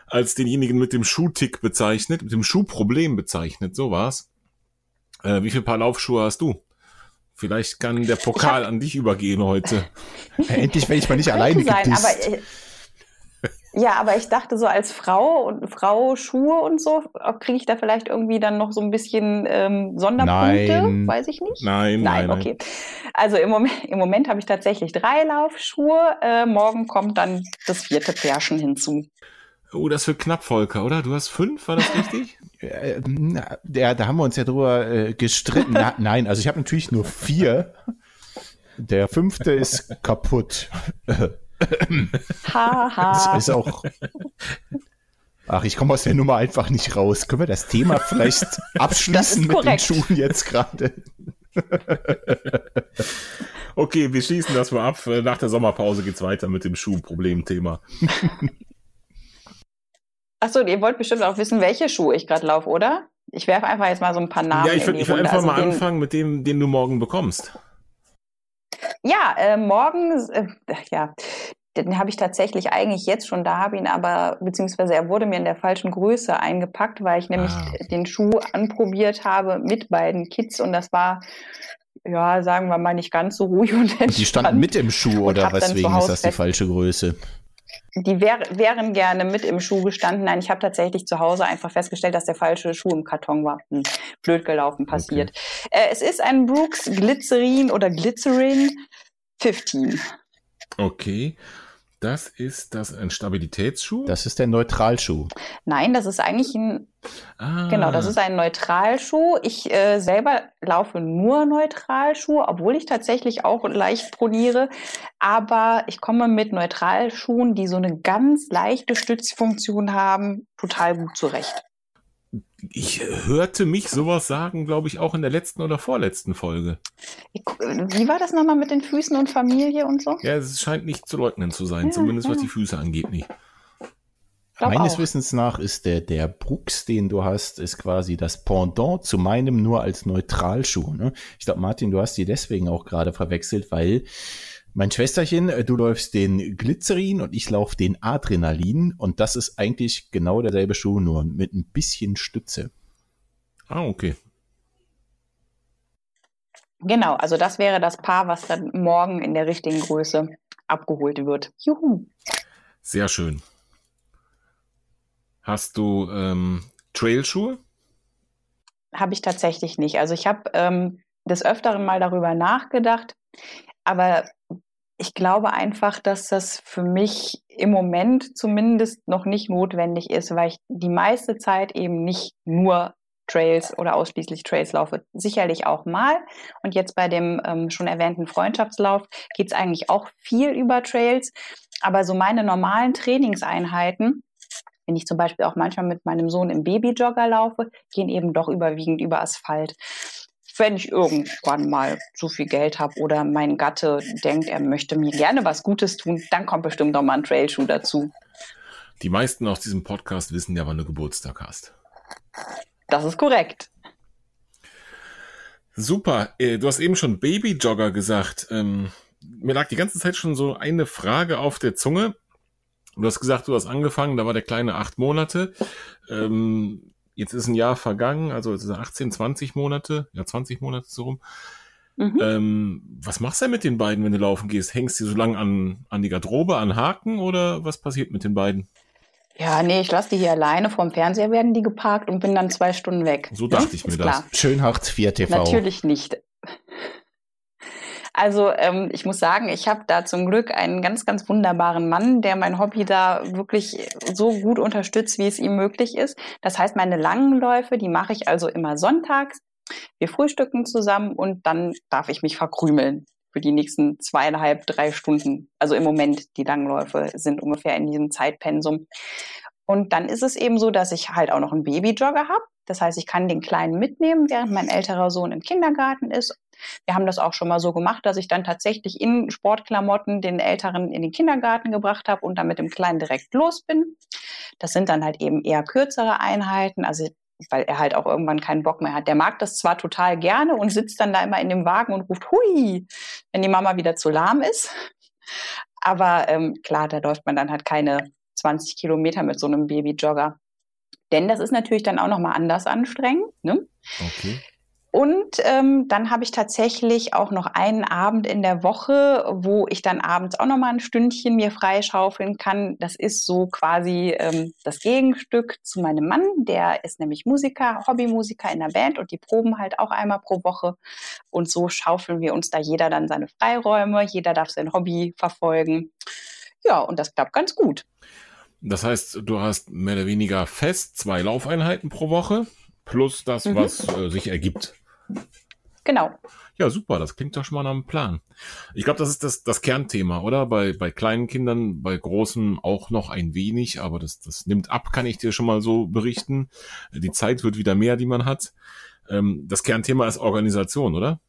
als denjenigen mit dem Schuhtick bezeichnet, mit dem Schuhproblem bezeichnet. So war's. Äh, wie viel Paar Laufschuhe hast du? Vielleicht kann der Pokal an dich übergehen heute. [LAUGHS] Endlich werde ich mal nicht alleine sein, gedisst. aber äh, ja, aber ich dachte so als Frau und Frau Schuhe und so, kriege ich da vielleicht irgendwie dann noch so ein bisschen ähm, Sonderpunkte? Nein. Weiß ich nicht. Nein, nein, nein okay. Also im Moment, im Moment habe ich tatsächlich drei Laufschuhe. Äh, morgen kommt dann das vierte Pärchen hinzu. Oh, das wird knapp, Volker, oder? Du hast fünf, war das richtig? [LAUGHS] äh, ja, da haben wir uns ja drüber äh, gestritten. Na, [LAUGHS] nein, also ich habe natürlich nur vier. Der fünfte ist kaputt. Haha. das ist auch. Ach, ich komme aus der Nummer einfach nicht raus. Können wir das Thema vielleicht [LAUGHS] abschließen mit den Schuhen jetzt gerade? okay, wir schließen das mal ab. Nach der Sommerpause geht's weiter mit dem Schuhproblemthema. Achso, ihr wollt bestimmt auch wissen, welche Schuhe ich gerade laufe, oder? Ich werfe einfach jetzt mal so ein paar Namen. Ja, ich würde würd einfach also mal anfangen mit dem, den du morgen bekommst. Ja, äh, morgen, äh, ja, den habe ich tatsächlich eigentlich jetzt schon da, habe ihn aber, beziehungsweise er wurde mir in der falschen Größe eingepackt, weil ich nämlich ah. den Schuh anprobiert habe mit beiden Kids und das war, ja, sagen wir mal, nicht ganz so ruhig und entspannt. Die standen mit im Schuh oder weswegen ist das die falsche Größe? Die wär, wären gerne mit im Schuh gestanden. Nein, ich habe tatsächlich zu Hause einfach festgestellt, dass der falsche Schuh im Karton war. Hm, blöd gelaufen, passiert. Okay. Äh, es ist ein Brooks Glycerin oder Glycerin 15. Okay. Das ist das ein Stabilitätsschuh? Das ist der Neutralschuh. Nein, das ist eigentlich ein ah. genau, das ist ein Neutralschuh. Ich äh, selber laufe nur Neutralschuh, obwohl ich tatsächlich auch leicht proniere. Aber ich komme mit Neutralschuhen, die so eine ganz leichte Stützfunktion haben, total gut zurecht ich hörte mich sowas sagen, glaube ich, auch in der letzten oder vorletzten Folge. Wie war das nochmal mit den Füßen und Familie und so? Ja, es scheint nicht zu leugnen zu sein, ja, zumindest ja. was die Füße angeht nicht. Meines auch. Wissens nach ist der, der Brooks, den du hast, ist quasi das Pendant zu meinem nur als Neutralschuh. Ne? Ich glaube, Martin, du hast die deswegen auch gerade verwechselt, weil mein Schwesterchen, äh, du läufst den Glycerin und ich laufe den Adrenalin und das ist eigentlich genau derselbe Schuh, nur mit ein bisschen Stütze. Ah, okay. Genau, also das wäre das Paar, was dann morgen in der richtigen Größe abgeholt wird. Juhu. Sehr schön. Hast du ähm, Trailschuhe? Habe ich tatsächlich nicht. Also ich habe ähm, des Öfteren mal darüber nachgedacht, aber ich glaube einfach, dass das für mich im Moment zumindest noch nicht notwendig ist, weil ich die meiste Zeit eben nicht nur Trails oder ausschließlich Trails laufe. Sicherlich auch mal. Und jetzt bei dem ähm, schon erwähnten Freundschaftslauf geht es eigentlich auch viel über Trails. Aber so meine normalen Trainingseinheiten, wenn ich zum Beispiel auch manchmal mit meinem Sohn im Babyjogger laufe, gehen eben doch überwiegend über Asphalt wenn ich irgendwann mal zu viel Geld habe oder mein Gatte denkt, er möchte mir gerne was Gutes tun, dann kommt bestimmt noch mal ein Trailschuh dazu. Die meisten aus diesem Podcast wissen ja, wann du Geburtstag hast. Das ist korrekt. Super. Äh, du hast eben schon Babyjogger gesagt. Ähm, mir lag die ganze Zeit schon so eine Frage auf der Zunge. Du hast gesagt, du hast angefangen, da war der kleine acht Monate. Ähm, jetzt ist ein Jahr vergangen, also es sind 18, 20 Monate, ja 20 Monate so rum. Mhm. Ähm, was machst du denn mit den beiden, wenn du laufen gehst? Hängst du so lange an, an die Garderobe, an Haken oder was passiert mit den beiden? Ja, nee, ich lasse die hier alleine. Vorm Fernseher werden die geparkt und bin dann zwei Stunden weg. So dachte ja? ich mir Ist das. Klar. Schön Hartz IV TV. Natürlich nicht. Also ähm, ich muss sagen, ich habe da zum Glück einen ganz, ganz wunderbaren Mann, der mein Hobby da wirklich so gut unterstützt, wie es ihm möglich ist. Das heißt, meine langen Läufe, die mache ich also immer sonntags. Wir frühstücken zusammen und dann darf ich mich verkrümeln für die nächsten zweieinhalb, drei Stunden. Also im Moment, die Langläufe sind ungefähr in diesem Zeitpensum. Und dann ist es eben so, dass ich halt auch noch einen Babyjogger habe. Das heißt, ich kann den Kleinen mitnehmen, während mein älterer Sohn im Kindergarten ist. Wir haben das auch schon mal so gemacht, dass ich dann tatsächlich in Sportklamotten den Älteren in den Kindergarten gebracht habe und dann mit dem Kleinen direkt los bin. Das sind dann halt eben eher kürzere Einheiten, also weil er halt auch irgendwann keinen Bock mehr hat. Der mag das zwar total gerne und sitzt dann da immer in dem Wagen und ruft Hui, wenn die Mama wieder zu lahm ist. Aber ähm, klar, da läuft man dann halt keine 20 Kilometer mit so einem Babyjogger. Denn das ist natürlich dann auch nochmal anders anstrengend. Ne? Okay. Und ähm, dann habe ich tatsächlich auch noch einen Abend in der Woche, wo ich dann abends auch noch mal ein Stündchen mir freischaufeln kann. Das ist so quasi ähm, das Gegenstück zu meinem Mann. Der ist nämlich Musiker, Hobbymusiker in der Band und die proben halt auch einmal pro Woche. Und so schaufeln wir uns da jeder dann seine Freiräume. Jeder darf sein Hobby verfolgen. Ja, und das klappt ganz gut. Das heißt, du hast mehr oder weniger fest zwei Laufeinheiten pro Woche plus das, mhm. was äh, sich ergibt. Genau. Ja, super, das klingt doch schon mal nach einem Plan. Ich glaube, das ist das, das Kernthema, oder? Bei, bei kleinen Kindern, bei großen auch noch ein wenig, aber das, das nimmt ab, kann ich dir schon mal so berichten. Die Zeit wird wieder mehr, die man hat. Ähm, das Kernthema ist Organisation, oder?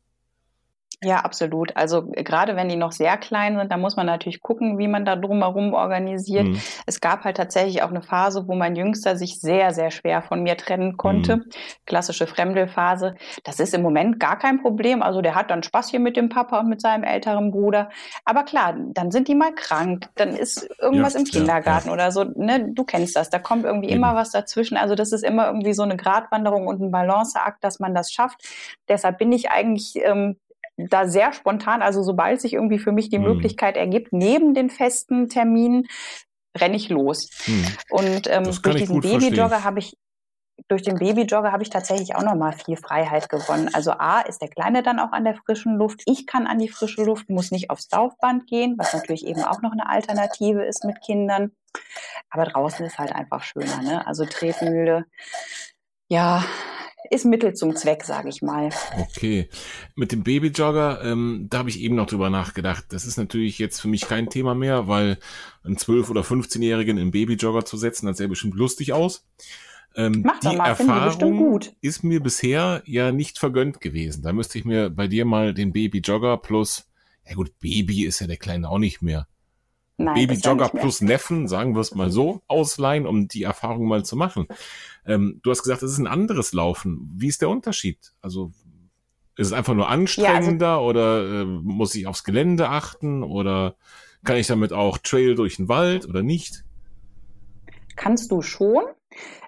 Ja, absolut. Also äh, gerade wenn die noch sehr klein sind, da muss man natürlich gucken, wie man da drumherum organisiert. Mhm. Es gab halt tatsächlich auch eine Phase, wo mein Jüngster sich sehr, sehr schwer von mir trennen konnte. Mhm. Klassische Fremdelphase. Das ist im Moment gar kein Problem. Also der hat dann Spaß hier mit dem Papa und mit seinem älteren Bruder. Aber klar, dann sind die mal krank, dann ist irgendwas ja, im Kindergarten ja, ja. oder so. Ne? Du kennst das. Da kommt irgendwie Eben. immer was dazwischen. Also das ist immer irgendwie so eine Gratwanderung und ein Balanceakt, dass man das schafft. Deshalb bin ich eigentlich ähm, da sehr spontan, also sobald sich irgendwie für mich die mhm. Möglichkeit ergibt, neben den festen Terminen, renne ich los. Mhm. Und ähm, durch diesen Babyjogger habe ich durch den Babyjogger habe ich tatsächlich auch noch mal viel Freiheit gewonnen. Also A ist der Kleine dann auch an der frischen Luft. Ich kann an die frische Luft, muss nicht aufs Laufband gehen, was natürlich eben auch noch eine Alternative ist mit Kindern. Aber draußen ist halt einfach schöner. Ne? Also Tretmühle, ja, ist Mittel zum Zweck, sage ich mal. Okay. Mit dem Babyjogger, ähm, da habe ich eben noch drüber nachgedacht. Das ist natürlich jetzt für mich kein Thema mehr, weil einen 12- oder 15-Jährigen im Babyjogger zu setzen, das sähe bestimmt lustig aus. Ähm, Mach die mal, Erfahrung ist mir bisher ja nicht vergönnt gewesen. Da müsste ich mir bei dir mal den Babyjogger plus, ja gut, Baby ist ja der Kleine auch nicht mehr. Babyjogger plus Neffen, sagen wir es mal so, ausleihen, um die Erfahrung mal zu machen. Ähm, du hast gesagt, es ist ein anderes Laufen. Wie ist der Unterschied? Also ist es einfach nur anstrengender ja, also, oder äh, muss ich aufs Gelände achten oder kann ich damit auch Trail durch den Wald oder nicht? Kannst du schon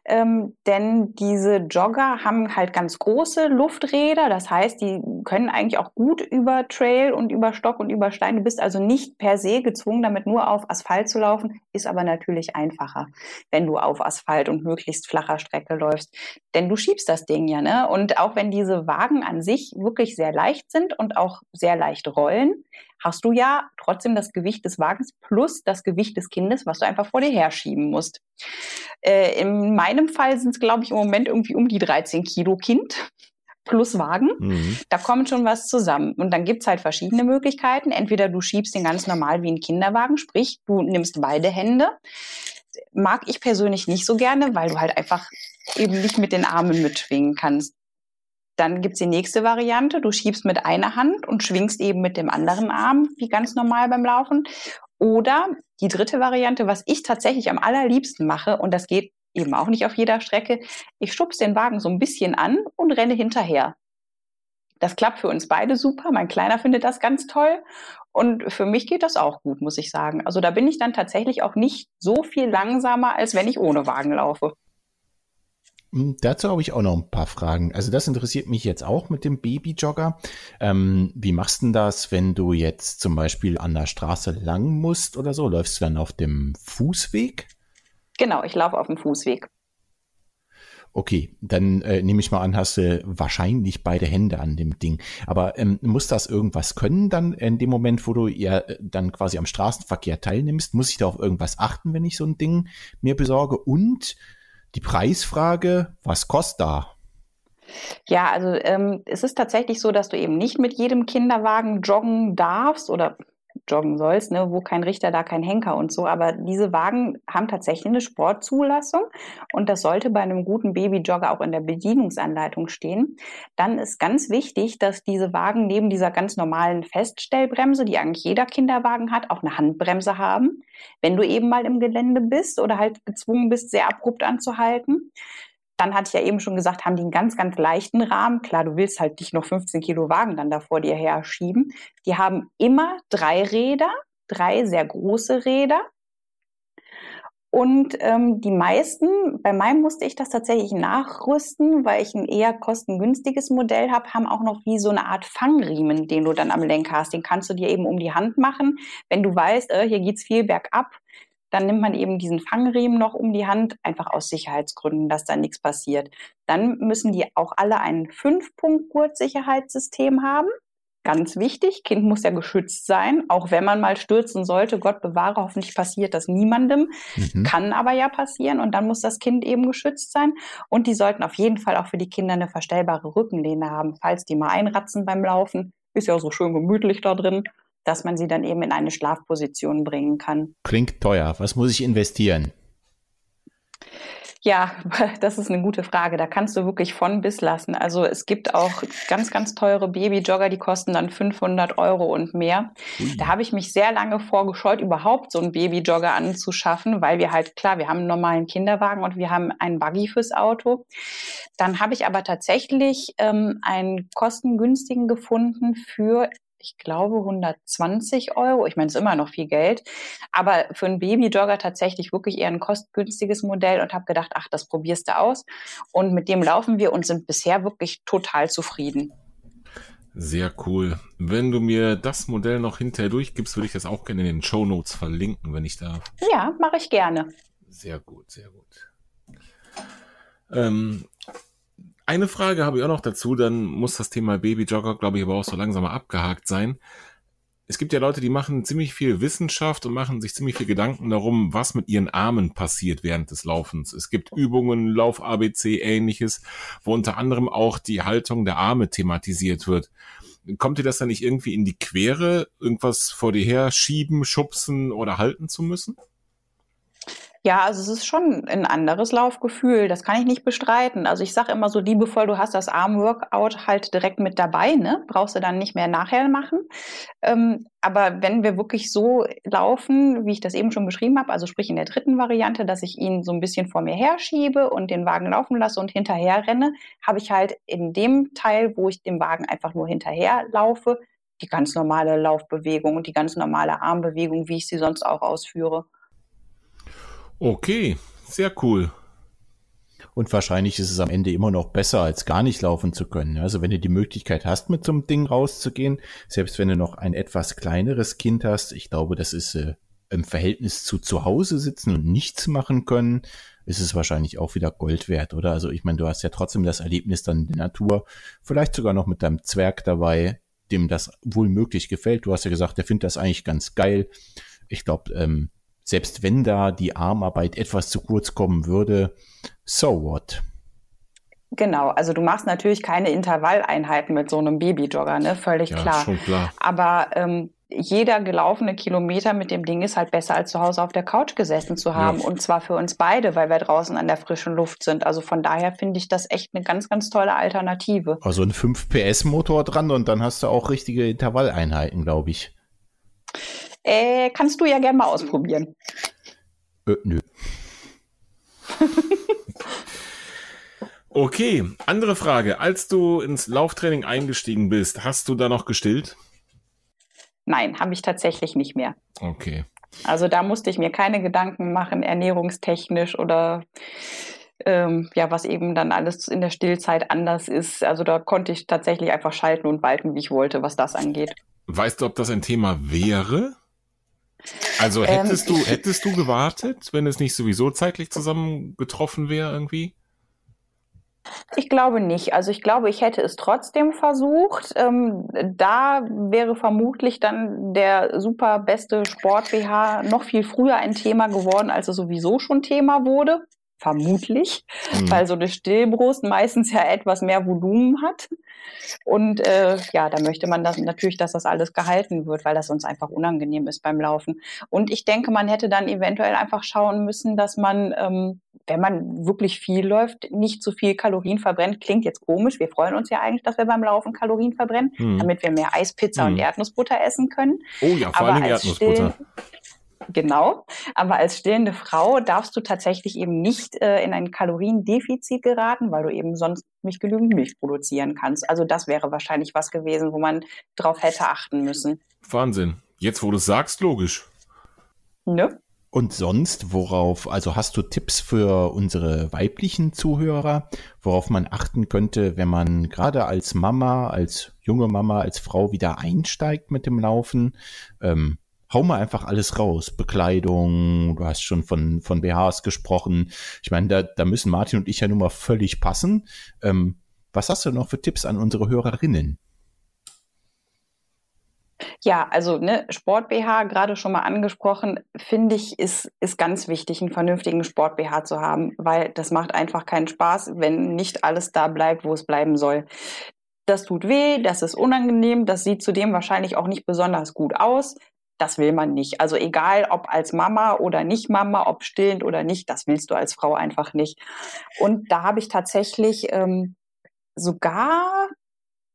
ähm, denn diese Jogger haben halt ganz große Lufträder. Das heißt, die können eigentlich auch gut über Trail und über Stock und über Stein. Du bist also nicht per se gezwungen, damit nur auf Asphalt zu laufen, ist aber natürlich einfacher, wenn du auf Asphalt und möglichst flacher Strecke läufst. Denn du schiebst das Ding ja, ne? Und auch wenn diese Wagen an sich wirklich sehr leicht sind und auch sehr leicht rollen, hast du ja trotzdem das Gewicht des Wagens plus das Gewicht des Kindes, was du einfach vor dir herschieben musst. Äh, in meinem Fall sind es, glaube ich, im Moment irgendwie um die 13 Kilo Kind plus Wagen. Mhm. Da kommt schon was zusammen. Und dann gibt's halt verschiedene Möglichkeiten. Entweder du schiebst den ganz normal wie ein Kinderwagen, sprich, du nimmst beide Hände. Mag ich persönlich nicht so gerne, weil du halt einfach eben nicht mit den Armen mitschwingen kannst. Dann gibt's die nächste Variante. Du schiebst mit einer Hand und schwingst eben mit dem anderen Arm, wie ganz normal beim Laufen. Oder die dritte Variante, was ich tatsächlich am allerliebsten mache, und das geht eben auch nicht auf jeder Strecke, ich schubs den Wagen so ein bisschen an und renne hinterher. Das klappt für uns beide super. Mein Kleiner findet das ganz toll. Und für mich geht das auch gut, muss ich sagen. Also da bin ich dann tatsächlich auch nicht so viel langsamer, als wenn ich ohne Wagen laufe. Hm, dazu habe ich auch noch ein paar Fragen. Also das interessiert mich jetzt auch mit dem Babyjogger. Ähm, wie machst du denn das, wenn du jetzt zum Beispiel an der Straße lang musst oder so? Läufst du dann auf dem Fußweg? Genau, ich laufe auf dem Fußweg. Okay, dann äh, nehme ich mal an, hast du wahrscheinlich beide Hände an dem Ding. Aber ähm, muss das irgendwas können dann in dem Moment, wo du ja äh, dann quasi am Straßenverkehr teilnimmst? Muss ich da auf irgendwas achten, wenn ich so ein Ding mir besorge? Und die Preisfrage, was kostet da? Ja, also ähm, es ist tatsächlich so, dass du eben nicht mit jedem Kinderwagen joggen darfst oder joggen sollst, ne, wo kein Richter, da kein Henker und so. Aber diese Wagen haben tatsächlich eine Sportzulassung und das sollte bei einem guten Babyjogger auch in der Bedienungsanleitung stehen. Dann ist ganz wichtig, dass diese Wagen neben dieser ganz normalen Feststellbremse, die eigentlich jeder Kinderwagen hat, auch eine Handbremse haben. Wenn du eben mal im Gelände bist oder halt gezwungen bist, sehr abrupt anzuhalten. Dann hatte ich ja eben schon gesagt, haben die einen ganz, ganz leichten Rahmen. Klar, du willst halt nicht noch 15 Kilo Wagen dann da vor dir her schieben. Die haben immer drei Räder, drei sehr große Räder. Und ähm, die meisten, bei meinem musste ich das tatsächlich nachrüsten, weil ich ein eher kostengünstiges Modell habe, haben auch noch wie so eine Art Fangriemen, den du dann am Lenker hast. Den kannst du dir eben um die Hand machen. Wenn du weißt, äh, hier geht's viel bergab, dann nimmt man eben diesen Fangriemen noch um die Hand, einfach aus Sicherheitsgründen, dass da nichts passiert. Dann müssen die auch alle ein Fünf-Punkt-Gurtsicherheitssystem haben. Ganz wichtig, Kind muss ja geschützt sein, auch wenn man mal stürzen sollte. Gott bewahre, hoffentlich passiert das niemandem. Mhm. Kann aber ja passieren und dann muss das Kind eben geschützt sein. Und die sollten auf jeden Fall auch für die Kinder eine verstellbare Rückenlehne haben, falls die mal einratzen beim Laufen. Ist ja so schön gemütlich da drin, dass man sie dann eben in eine Schlafposition bringen kann. Klingt teuer. Was muss ich investieren? Ja, [LAUGHS] das ist eine gute Frage. Da kannst du wirklich von bis lassen. Also es gibt auch ganz, ganz teure Babyjogger, die kosten dann 500 Euro und mehr. Da habe ich mich sehr lange vorgescheut, überhaupt so einen Babyjogger anzuschaffen, weil wir halt, klar, wir haben einen normalen Kinderwagen und wir haben einen Buggy fürs Auto. Dann habe ich aber tatsächlich ähm, einen kostengünstigen gefunden für ich glaube, 120 Euro. Ich meine, es ist immer noch viel Geld, aber für einen Babyjogger tatsächlich wirklich eher ein kostengünstiges Modell und habe gedacht, ach, das probierst du aus. Und mit dem laufen wir und sind bisher wirklich total zufrieden. Sehr cool. Wenn du mir das Modell noch hinterher durchgibst, würde ich das auch gerne in den Show Notes verlinken, wenn ich darf. Ja, mache ich gerne. Sehr gut, sehr gut. Ähm, eine Frage habe ich auch noch dazu, dann muss das Thema Babyjogger, glaube ich, aber auch so langsam mal abgehakt sein. Es gibt ja Leute, die machen ziemlich viel Wissenschaft und machen sich ziemlich viel Gedanken darum, was mit ihren Armen passiert während des Laufens. Es gibt Übungen, Lauf ABC, ähnliches, wo unter anderem auch die Haltung der Arme thematisiert wird. Kommt dir das dann nicht irgendwie in die Quere, irgendwas vor dir her schieben, schubsen oder halten zu müssen? Ja, also es ist schon ein anderes Laufgefühl, das kann ich nicht bestreiten. Also ich sage immer so liebevoll, du hast das Arm-Workout halt direkt mit dabei, ne? Brauchst du dann nicht mehr nachher machen. Ähm, aber wenn wir wirklich so laufen, wie ich das eben schon beschrieben habe, also sprich in der dritten Variante, dass ich ihn so ein bisschen vor mir herschiebe und den Wagen laufen lasse und hinterher renne, habe ich halt in dem Teil, wo ich dem Wagen einfach nur hinterher laufe, die ganz normale Laufbewegung und die ganz normale Armbewegung, wie ich sie sonst auch ausführe. Okay, sehr cool. Und wahrscheinlich ist es am Ende immer noch besser, als gar nicht laufen zu können. Also wenn du die Möglichkeit hast, mit so einem Ding rauszugehen, selbst wenn du noch ein etwas kleineres Kind hast, ich glaube, das ist äh, im Verhältnis zu zu Hause sitzen und nichts machen können, ist es wahrscheinlich auch wieder Gold wert, oder? Also ich meine, du hast ja trotzdem das Erlebnis dann in der Natur, vielleicht sogar noch mit deinem Zwerg dabei, dem das wohl möglich gefällt. Du hast ja gesagt, der findet das eigentlich ganz geil. Ich glaube, ähm, selbst wenn da die Armarbeit etwas zu kurz kommen würde, so what? Genau, also du machst natürlich keine Intervalleinheiten mit so einem Babyjogger, ne? Völlig ja, klar. Schon klar. Aber ähm, jeder gelaufene Kilometer mit dem Ding ist halt besser, als zu Hause auf der Couch gesessen zu haben. Ja. Und zwar für uns beide, weil wir draußen an der frischen Luft sind. Also von daher finde ich das echt eine ganz, ganz tolle Alternative. Also ein 5 PS Motor dran und dann hast du auch richtige Intervalleinheiten, glaube ich. Äh, kannst du ja gerne mal ausprobieren. Äh, nö. [LAUGHS] okay, andere Frage. Als du ins Lauftraining eingestiegen bist, hast du da noch gestillt? Nein, habe ich tatsächlich nicht mehr. Okay. Also da musste ich mir keine Gedanken machen, ernährungstechnisch oder ähm, ja, was eben dann alles in der Stillzeit anders ist. Also da konnte ich tatsächlich einfach schalten und walten, wie ich wollte, was das angeht. Weißt du, ob das ein Thema wäre? Also hättest ähm, du, hättest du gewartet, wenn es nicht sowieso zeitlich zusammen getroffen wäre irgendwie? Ich glaube nicht. Also ich glaube, ich hätte es trotzdem versucht. Ähm, da wäre vermutlich dann der super beste Sport BH noch viel früher ein Thema geworden, als es sowieso schon Thema wurde vermutlich, mhm. weil so eine Stillbrust meistens ja etwas mehr Volumen hat. Und äh, ja, da möchte man das natürlich, dass das alles gehalten wird, weil das sonst einfach unangenehm ist beim Laufen. Und ich denke, man hätte dann eventuell einfach schauen müssen, dass man, ähm, wenn man wirklich viel läuft, nicht zu viel Kalorien verbrennt. Klingt jetzt komisch. Wir freuen uns ja eigentlich, dass wir beim Laufen Kalorien verbrennen, mhm. damit wir mehr Eispizza mhm. und Erdnussbutter essen können. Oh ja, vor allem Erdnussbutter. Still Genau. Aber als stillende Frau darfst du tatsächlich eben nicht äh, in ein Kaloriendefizit geraten, weil du eben sonst nicht genügend Milch produzieren kannst. Also das wäre wahrscheinlich was gewesen, wo man drauf hätte achten müssen. Wahnsinn. Jetzt, wo du es sagst, logisch. Ne? Und sonst, worauf, also hast du Tipps für unsere weiblichen Zuhörer, worauf man achten könnte, wenn man gerade als Mama, als junge Mama, als Frau wieder einsteigt mit dem Laufen? Ähm, hau mal einfach alles raus. Bekleidung, du hast schon von, von BHs gesprochen. Ich meine, da, da müssen Martin und ich ja nun mal völlig passen. Ähm, was hast du noch für Tipps an unsere Hörerinnen? Ja, also ne, Sport-BH, gerade schon mal angesprochen, finde ich, ist, ist ganz wichtig, einen vernünftigen Sport-BH zu haben, weil das macht einfach keinen Spaß, wenn nicht alles da bleibt, wo es bleiben soll. Das tut weh, das ist unangenehm, das sieht zudem wahrscheinlich auch nicht besonders gut aus. Das will man nicht. Also egal, ob als Mama oder nicht Mama, ob stillend oder nicht, das willst du als Frau einfach nicht. Und da habe ich tatsächlich ähm, sogar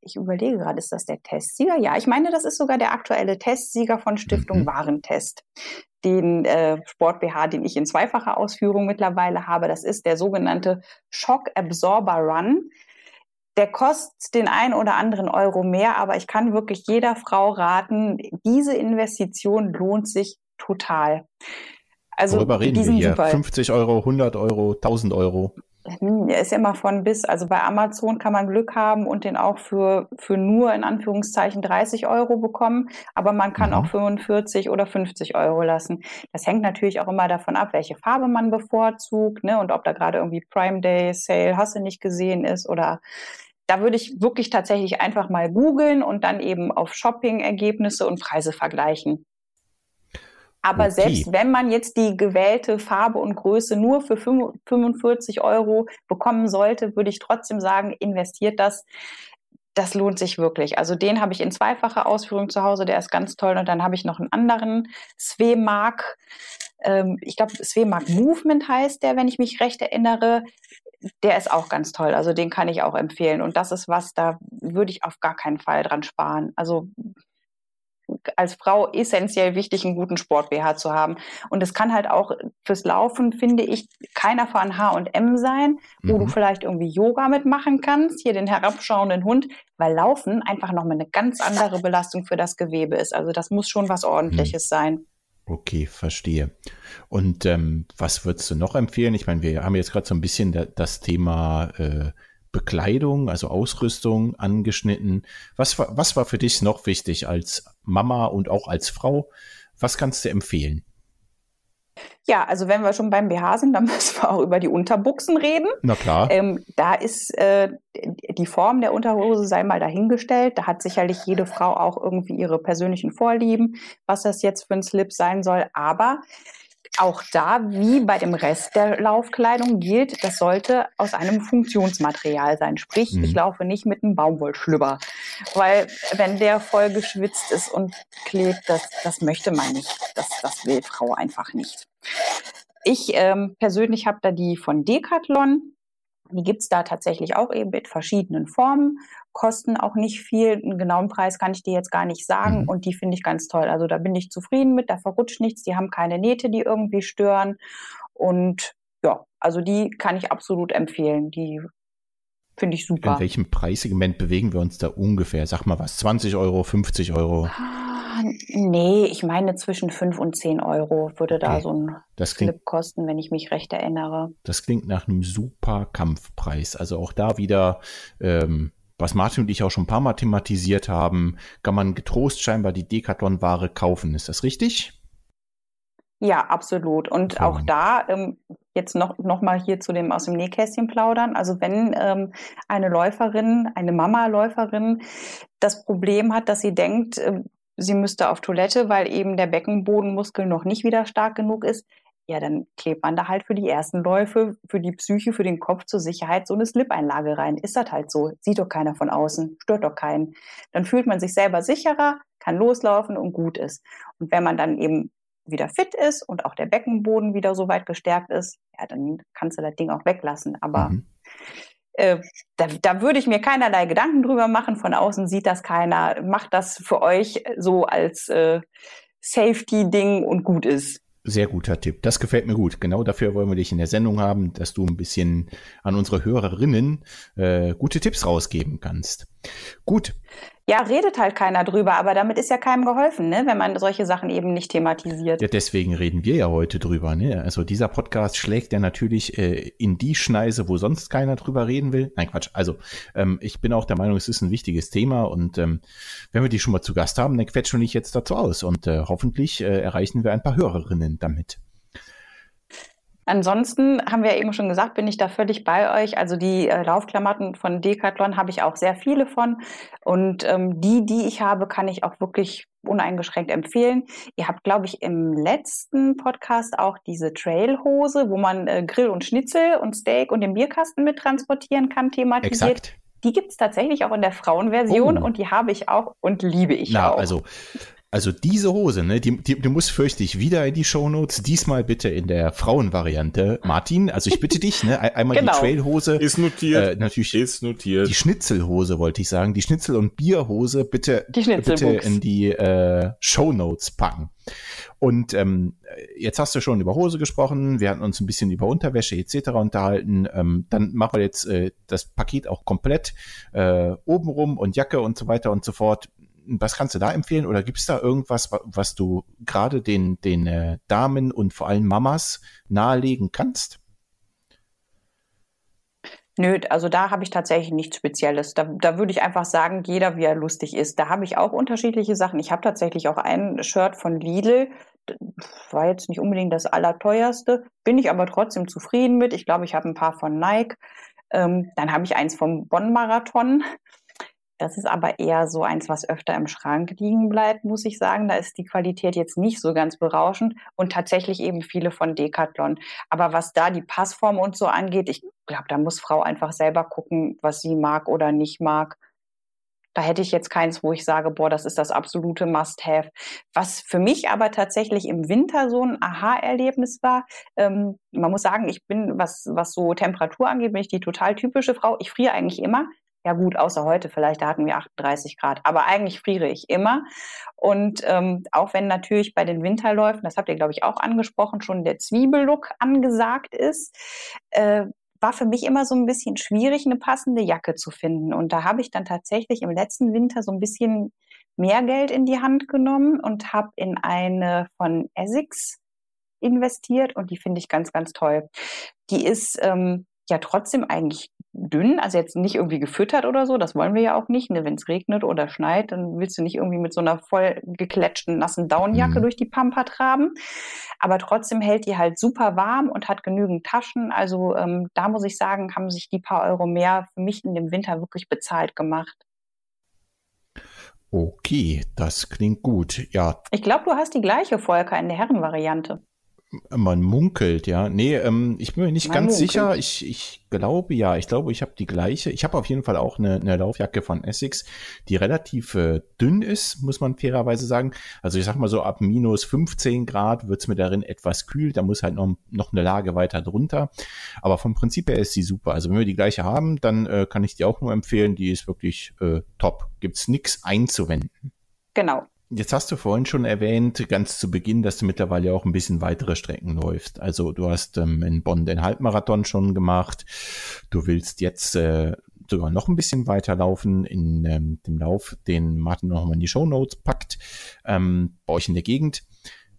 ich überlege gerade, ist das der Testsieger? Ja, ich meine, das ist sogar der aktuelle Testsieger von Stiftung mhm. Warentest. Den äh, Sport BH, den ich in zweifacher Ausführung mittlerweile habe, das ist der sogenannte Shock Absorber Run. Der kostet den einen oder anderen Euro mehr, aber ich kann wirklich jeder Frau raten, diese Investition lohnt sich total. Also, Worüber reden wir hier? Super. 50 Euro, 100 Euro, 1000 Euro? Hm, ist ja immer von bis. Also bei Amazon kann man Glück haben und den auch für, für nur in Anführungszeichen 30 Euro bekommen, aber man kann mhm. auch 45 oder 50 Euro lassen. Das hängt natürlich auch immer davon ab, welche Farbe man bevorzugt, ne, und ob da gerade irgendwie Prime Day Sale, hast du nicht gesehen ist oder da würde ich wirklich tatsächlich einfach mal googeln und dann eben auf Shopping-Ergebnisse und Preise vergleichen. Aber okay. selbst wenn man jetzt die gewählte Farbe und Größe nur für 45 Euro bekommen sollte, würde ich trotzdem sagen, investiert das. Das lohnt sich wirklich. Also den habe ich in zweifacher Ausführung zu Hause, der ist ganz toll. Und dann habe ich noch einen anderen, Svemark. Ähm, ich glaube, Svemark Movement heißt der, wenn ich mich recht erinnere. Der ist auch ganz toll. Also den kann ich auch empfehlen. Und das ist was, da würde ich auf gar keinen Fall dran sparen. Also als Frau essentiell wichtig, einen guten Sport-BH zu haben. Und es kann halt auch fürs Laufen, finde ich, keiner von H&M sein, wo mhm. du vielleicht irgendwie Yoga mitmachen kannst, hier den herabschauenden Hund, weil Laufen einfach nochmal eine ganz andere Belastung für das Gewebe ist. Also das muss schon was Ordentliches mhm. sein. Okay, verstehe. Und ähm, was würdest du noch empfehlen? Ich meine, wir haben jetzt gerade so ein bisschen da, das Thema äh, Bekleidung, also Ausrüstung angeschnitten. Was war, was war für dich noch wichtig als Mama und auch als Frau? Was kannst du empfehlen? Ja, also wenn wir schon beim BH sind, dann [LAUGHS] müssen wir auch über die Unterbuchsen reden. Na klar. Ähm, da ist äh, die Form der Unterhose sei mal dahingestellt. Da hat sicherlich jede Frau auch irgendwie ihre persönlichen Vorlieben, was das jetzt für ein Slip sein soll. Aber auch da, wie bei dem Rest der Laufkleidung, gilt, das sollte aus einem Funktionsmaterial sein. Sprich, mhm. ich laufe nicht mit einem Baumwollschlüpper. Weil wenn der voll geschwitzt ist und klebt, das, das möchte man nicht. Das, das will Frau einfach nicht. Ich ähm, persönlich habe da die von Decathlon. Die gibt's da tatsächlich auch eben mit verschiedenen Formen kosten auch nicht viel. Einen genauen Preis kann ich dir jetzt gar nicht sagen mhm. und die finde ich ganz toll. Also da bin ich zufrieden mit, da verrutscht nichts, die haben keine Nähte, die irgendwie stören und ja, also die kann ich absolut empfehlen. Die finde ich super. In welchem Preissegment bewegen wir uns da ungefähr? Sag mal was, 20 Euro, 50 Euro? Ah, nee, ich meine zwischen 5 und 10 Euro würde okay. da so ein das klingt, Clip kosten, wenn ich mich recht erinnere. Das klingt nach einem super Kampfpreis. Also auch da wieder ähm, was Martin und ich auch schon ein paar Mal thematisiert haben, kann man getrost scheinbar die Decathlon-Ware kaufen. Ist das richtig? Ja, absolut. Und auch da ähm, jetzt noch, noch mal hier zu dem aus dem Nähkästchen plaudern. Also wenn ähm, eine Läuferin, eine Mama-Läuferin das Problem hat, dass sie denkt, äh, sie müsste auf Toilette, weil eben der Beckenbodenmuskel noch nicht wieder stark genug ist, ja, dann klebt man da halt für die ersten Läufe, für die Psyche, für den Kopf zur Sicherheit so eine Slip-Einlage rein. Ist das halt so. Sieht doch keiner von außen, stört doch keinen. Dann fühlt man sich selber sicherer, kann loslaufen und gut ist. Und wenn man dann eben wieder fit ist und auch der Beckenboden wieder so weit gestärkt ist, ja, dann kannst du das Ding auch weglassen. Aber mhm. äh, da, da würde ich mir keinerlei Gedanken drüber machen. Von außen sieht das keiner. Macht das für euch so als äh, Safety-Ding und gut ist. Sehr guter Tipp. Das gefällt mir gut. Genau dafür wollen wir dich in der Sendung haben, dass du ein bisschen an unsere Hörerinnen äh, gute Tipps rausgeben kannst. Gut. Ja, redet halt keiner drüber, aber damit ist ja keinem geholfen, ne? wenn man solche Sachen eben nicht thematisiert. Ja, deswegen reden wir ja heute drüber. Ne? Also dieser Podcast schlägt ja natürlich äh, in die Schneise, wo sonst keiner drüber reden will. Nein, Quatsch. Also ähm, ich bin auch der Meinung, es ist ein wichtiges Thema und ähm, wenn wir die schon mal zu Gast haben, dann quetschen wir dich jetzt dazu aus und äh, hoffentlich äh, erreichen wir ein paar Hörerinnen damit. Ansonsten haben wir ja eben schon gesagt, bin ich da völlig bei euch. Also die äh, Laufklamotten von Decathlon habe ich auch sehr viele von. Und ähm, die, die ich habe, kann ich auch wirklich uneingeschränkt empfehlen. Ihr habt, glaube ich, im letzten Podcast auch diese Trailhose, wo man äh, Grill und Schnitzel und Steak und den Bierkasten mit transportieren kann, thematisiert. Exakt. Die gibt es tatsächlich auch in der Frauenversion oh. und die habe ich auch und liebe ich Na, auch. Also also diese Hose, ne, die, die, du musst fürchte ich wieder in die Shownotes, diesmal bitte in der Frauenvariante. Martin, also ich bitte dich, ne, einmal genau. die Trailhose. Ist notiert. Äh, natürlich ist notiert. Die Schnitzelhose wollte ich sagen, die Schnitzel- und Bierhose bitte, bitte in die äh, Shownotes packen. Und ähm, jetzt hast du schon über Hose gesprochen, wir hatten uns ein bisschen über Unterwäsche etc. unterhalten. Ähm, dann machen wir jetzt äh, das Paket auch komplett äh, obenrum und Jacke und so weiter und so fort was kannst du da empfehlen? Oder gibt es da irgendwas, was du gerade den, den äh, Damen und vor allem Mamas nahelegen kannst? Nö, also da habe ich tatsächlich nichts Spezielles. Da, da würde ich einfach sagen, jeder wie er lustig ist. Da habe ich auch unterschiedliche Sachen. Ich habe tatsächlich auch ein Shirt von Lidl. War jetzt nicht unbedingt das allerteuerste, bin ich aber trotzdem zufrieden mit. Ich glaube, ich habe ein paar von Nike. Ähm, dann habe ich eins vom Bonn-Marathon. Das ist aber eher so eins, was öfter im Schrank liegen bleibt, muss ich sagen. Da ist die Qualität jetzt nicht so ganz berauschend und tatsächlich eben viele von Decathlon. Aber was da die Passform und so angeht, ich glaube, da muss Frau einfach selber gucken, was sie mag oder nicht mag. Da hätte ich jetzt keins, wo ich sage, boah, das ist das absolute Must-Have. Was für mich aber tatsächlich im Winter so ein Aha-Erlebnis war, ähm, man muss sagen, ich bin, was, was so Temperatur angeht, bin ich die total typische Frau. Ich friere eigentlich immer. Ja gut, außer heute vielleicht, da hatten wir 38 Grad. Aber eigentlich friere ich immer. Und ähm, auch wenn natürlich bei den Winterläufen, das habt ihr, glaube ich, auch angesprochen, schon der Zwiebellook angesagt ist, äh, war für mich immer so ein bisschen schwierig, eine passende Jacke zu finden. Und da habe ich dann tatsächlich im letzten Winter so ein bisschen mehr Geld in die Hand genommen und habe in eine von Essex investiert und die finde ich ganz, ganz toll. Die ist ähm, ja trotzdem eigentlich dünn, also jetzt nicht irgendwie gefüttert oder so, das wollen wir ja auch nicht. Ne? Wenn es regnet oder schneit, dann willst du nicht irgendwie mit so einer voll gekletschten, nassen Downjacke mhm. durch die Pampa traben. Aber trotzdem hält die halt super warm und hat genügend Taschen. Also ähm, da muss ich sagen, haben sich die paar Euro mehr für mich in dem Winter wirklich bezahlt gemacht. Okay, das klingt gut. Ja. Ich glaube, du hast die gleiche Volker in der Herrenvariante. Man munkelt, ja. Nee, ähm, ich bin mir nicht Man ganz munkelt. sicher. Ich, ich glaube ja. Ich glaube, ich habe die gleiche. Ich habe auf jeden Fall auch eine, eine Laufjacke von Essex, die relativ äh, dünn ist, muss man fairerweise sagen. Also ich sag mal so, ab minus 15 Grad wird's mir darin etwas kühl. Da muss halt noch, noch eine Lage weiter drunter. Aber vom Prinzip her ist sie super. Also wenn wir die gleiche haben, dann äh, kann ich die auch nur empfehlen. Die ist wirklich äh, top. Gibt's nix einzuwenden. Genau. Jetzt hast du vorhin schon erwähnt, ganz zu Beginn, dass du mittlerweile auch ein bisschen weitere Strecken läufst. Also du hast ähm, in Bonn den Halbmarathon schon gemacht. Du willst jetzt äh, sogar noch ein bisschen weiter laufen in ähm, dem Lauf, den Martin noch mal in die Show Notes packt, ähm, bei euch in der Gegend.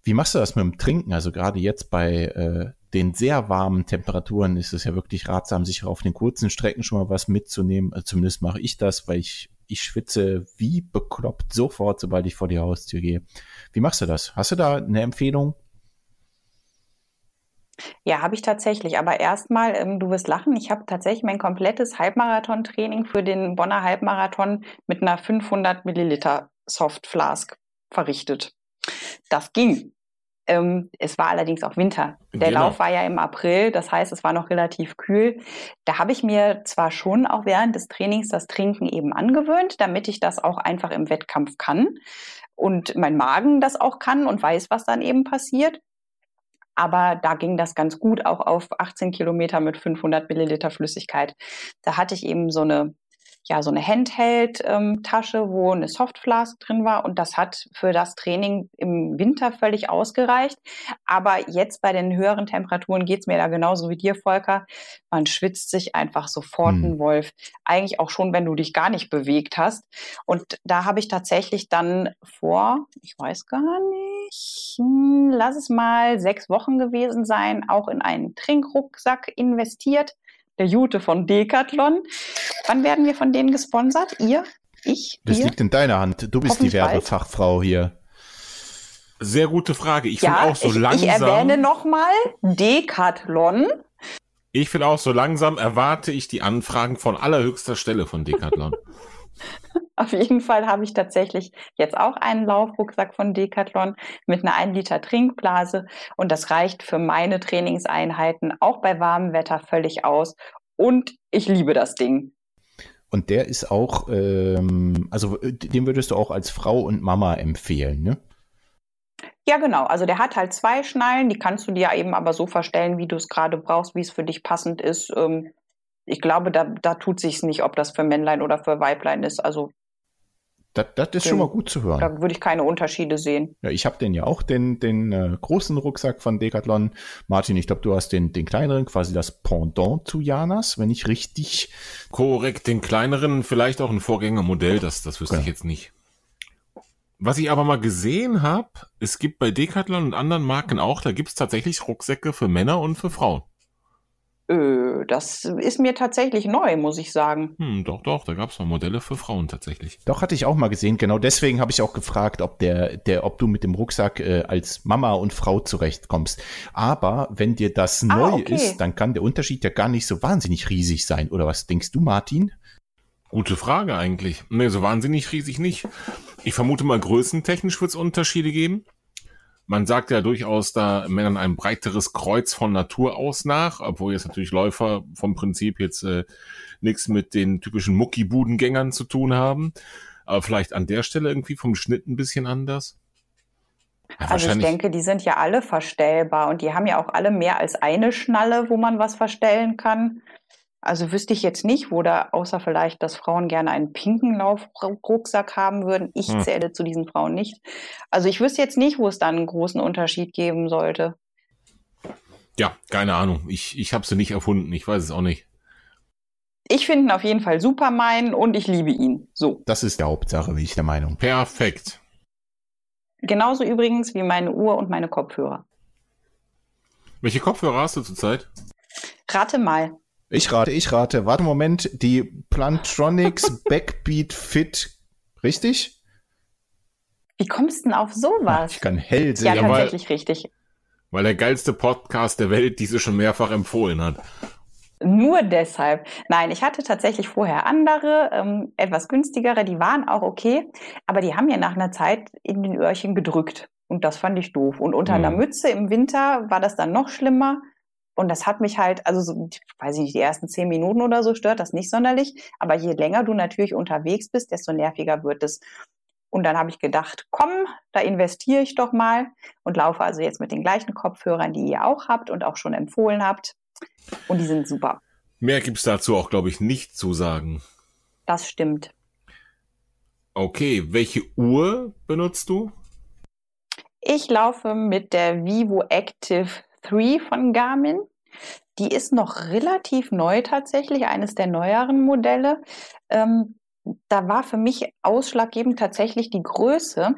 Wie machst du das mit dem Trinken? Also gerade jetzt bei äh, den sehr warmen Temperaturen ist es ja wirklich ratsam, sich auf den kurzen Strecken schon mal was mitzunehmen. Also zumindest mache ich das, weil ich ich schwitze wie bekloppt sofort, sobald ich vor die Haustür gehe. Wie machst du das? Hast du da eine Empfehlung? Ja, habe ich tatsächlich. Aber erstmal, ähm, du wirst lachen, ich habe tatsächlich mein komplettes Halbmarathon-Training für den Bonner Halbmarathon mit einer 500 Milliliter Soft Flask verrichtet. Das ging. Ähm, es war allerdings auch Winter. Der genau. Lauf war ja im April, das heißt, es war noch relativ kühl. Da habe ich mir zwar schon auch während des Trainings das Trinken eben angewöhnt, damit ich das auch einfach im Wettkampf kann und mein Magen das auch kann und weiß, was dann eben passiert. Aber da ging das ganz gut, auch auf 18 Kilometer mit 500 Milliliter Flüssigkeit. Da hatte ich eben so eine ja so eine Handheld-Tasche, ähm, wo eine Softflask drin war und das hat für das Training im Winter völlig ausgereicht. Aber jetzt bei den höheren Temperaturen geht's mir da genauso wie dir, Volker. Man schwitzt sich einfach sofort hm. ein Wolf. Eigentlich auch schon, wenn du dich gar nicht bewegt hast. Und da habe ich tatsächlich dann vor, ich weiß gar nicht, hm, lass es mal sechs Wochen gewesen sein, auch in einen Trinkrucksack investiert der Jute von Decathlon. Wann werden wir von denen gesponsert? Ihr? Ich? Das liegt in deiner Hand. Du bist die Werbefachfrau hier. Sehr gute Frage. Ich ja, finde auch so ich, langsam. Ich erwähne nochmal Decathlon. Ich finde auch so langsam erwarte ich die Anfragen von allerhöchster Stelle von Decathlon. [LAUGHS] [LAUGHS] Auf jeden Fall habe ich tatsächlich jetzt auch einen Laufrucksack von Decathlon mit einer 1 Liter Trinkblase und das reicht für meine Trainingseinheiten auch bei warmem Wetter völlig aus und ich liebe das Ding. Und der ist auch, ähm, also äh, den würdest du auch als Frau und Mama empfehlen, ne? Ja, genau. Also der hat halt zwei Schnallen, die kannst du dir eben aber so verstellen, wie du es gerade brauchst, wie es für dich passend ist. Ähm, ich glaube, da, da tut sich's nicht, ob das für Männlein oder für Weiblein ist. Also das, das ist schon mal gut zu hören. Da würde ich keine Unterschiede sehen. Ja, ich habe den ja auch, den, den äh, großen Rucksack von Decathlon. Martin, ich glaube, du hast den, den kleineren, quasi das Pendant zu Janas, wenn ich richtig. Korrekt, den kleineren, vielleicht auch ein Vorgängermodell, das, das wüsste ja. ich jetzt nicht. Was ich aber mal gesehen habe, es gibt bei Decathlon und anderen Marken auch, da gibt es tatsächlich Rucksäcke für Männer und für Frauen. Äh, das ist mir tatsächlich neu, muss ich sagen. Hm, doch, doch, da gab es mal Modelle für Frauen tatsächlich. Doch, hatte ich auch mal gesehen. Genau deswegen habe ich auch gefragt, ob der, der, ob du mit dem Rucksack äh, als Mama und Frau zurechtkommst. Aber wenn dir das ah, neu okay. ist, dann kann der Unterschied ja gar nicht so wahnsinnig riesig sein. Oder was denkst du, Martin? Gute Frage eigentlich. Nee, so wahnsinnig riesig nicht. Ich vermute mal, größentechnisch wird es Unterschiede geben. Man sagt ja durchaus da Männern ein breiteres Kreuz von Natur aus nach, obwohl jetzt natürlich Läufer vom Prinzip jetzt äh, nichts mit den typischen Muckibudengängern zu tun haben. Aber vielleicht an der Stelle irgendwie vom Schnitt ein bisschen anders. Ja, also ich denke, die sind ja alle verstellbar und die haben ja auch alle mehr als eine Schnalle, wo man was verstellen kann. Also wüsste ich jetzt nicht, wo da, außer vielleicht, dass Frauen gerne einen pinken Laufrucksack haben würden. Ich hm. zähle zu diesen Frauen nicht. Also ich wüsste jetzt nicht, wo es dann einen großen Unterschied geben sollte. Ja, keine Ahnung. Ich, ich habe sie nicht erfunden. Ich weiß es auch nicht. Ich finde ihn auf jeden Fall super meinen und ich liebe ihn. So. Das ist die Hauptsache, bin ich der Meinung. Perfekt. Genauso übrigens wie meine Uhr und meine Kopfhörer. Welche Kopfhörer hast du zurzeit? Rate mal. Ich rate, ich rate. Warte Moment, die Plantronics [LAUGHS] Backbeat Fit, richtig? Wie kommst du denn auf sowas? Ich kann hell sehen. Ja, tatsächlich weil, richtig. Weil der geilste Podcast der Welt diese schon mehrfach empfohlen hat. Nur deshalb. Nein, ich hatte tatsächlich vorher andere, ähm, etwas günstigere, die waren auch okay, aber die haben mir nach einer Zeit in den Öhrchen gedrückt. Und das fand ich doof. Und unter hm. einer Mütze im Winter war das dann noch schlimmer. Und das hat mich halt, also so, weiß ich nicht, die ersten zehn Minuten oder so stört das nicht sonderlich. Aber je länger du natürlich unterwegs bist, desto nerviger wird es. Und dann habe ich gedacht, komm, da investiere ich doch mal und laufe also jetzt mit den gleichen Kopfhörern, die ihr auch habt und auch schon empfohlen habt. Und die sind super. Mehr gibt es dazu auch, glaube ich, nicht zu sagen. Das stimmt. Okay, welche Uhr benutzt du? Ich laufe mit der Vivo Active 3 von Garmin. Die ist noch relativ neu tatsächlich, eines der neueren Modelle. Ähm, da war für mich ausschlaggebend tatsächlich die Größe.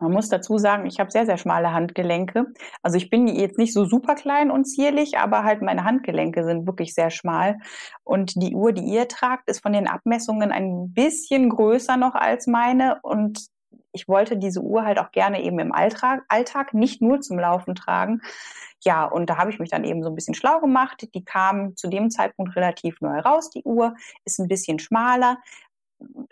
Man muss dazu sagen, ich habe sehr, sehr schmale Handgelenke. Also ich bin jetzt nicht so super klein und zierlich, aber halt meine Handgelenke sind wirklich sehr schmal. Und die Uhr, die ihr tragt, ist von den Abmessungen ein bisschen größer noch als meine. Und ich wollte diese Uhr halt auch gerne eben im Alltag, Alltag nicht nur zum Laufen tragen. Ja, und da habe ich mich dann eben so ein bisschen schlau gemacht. Die kam zu dem Zeitpunkt relativ neu raus, die Uhr, ist ein bisschen schmaler.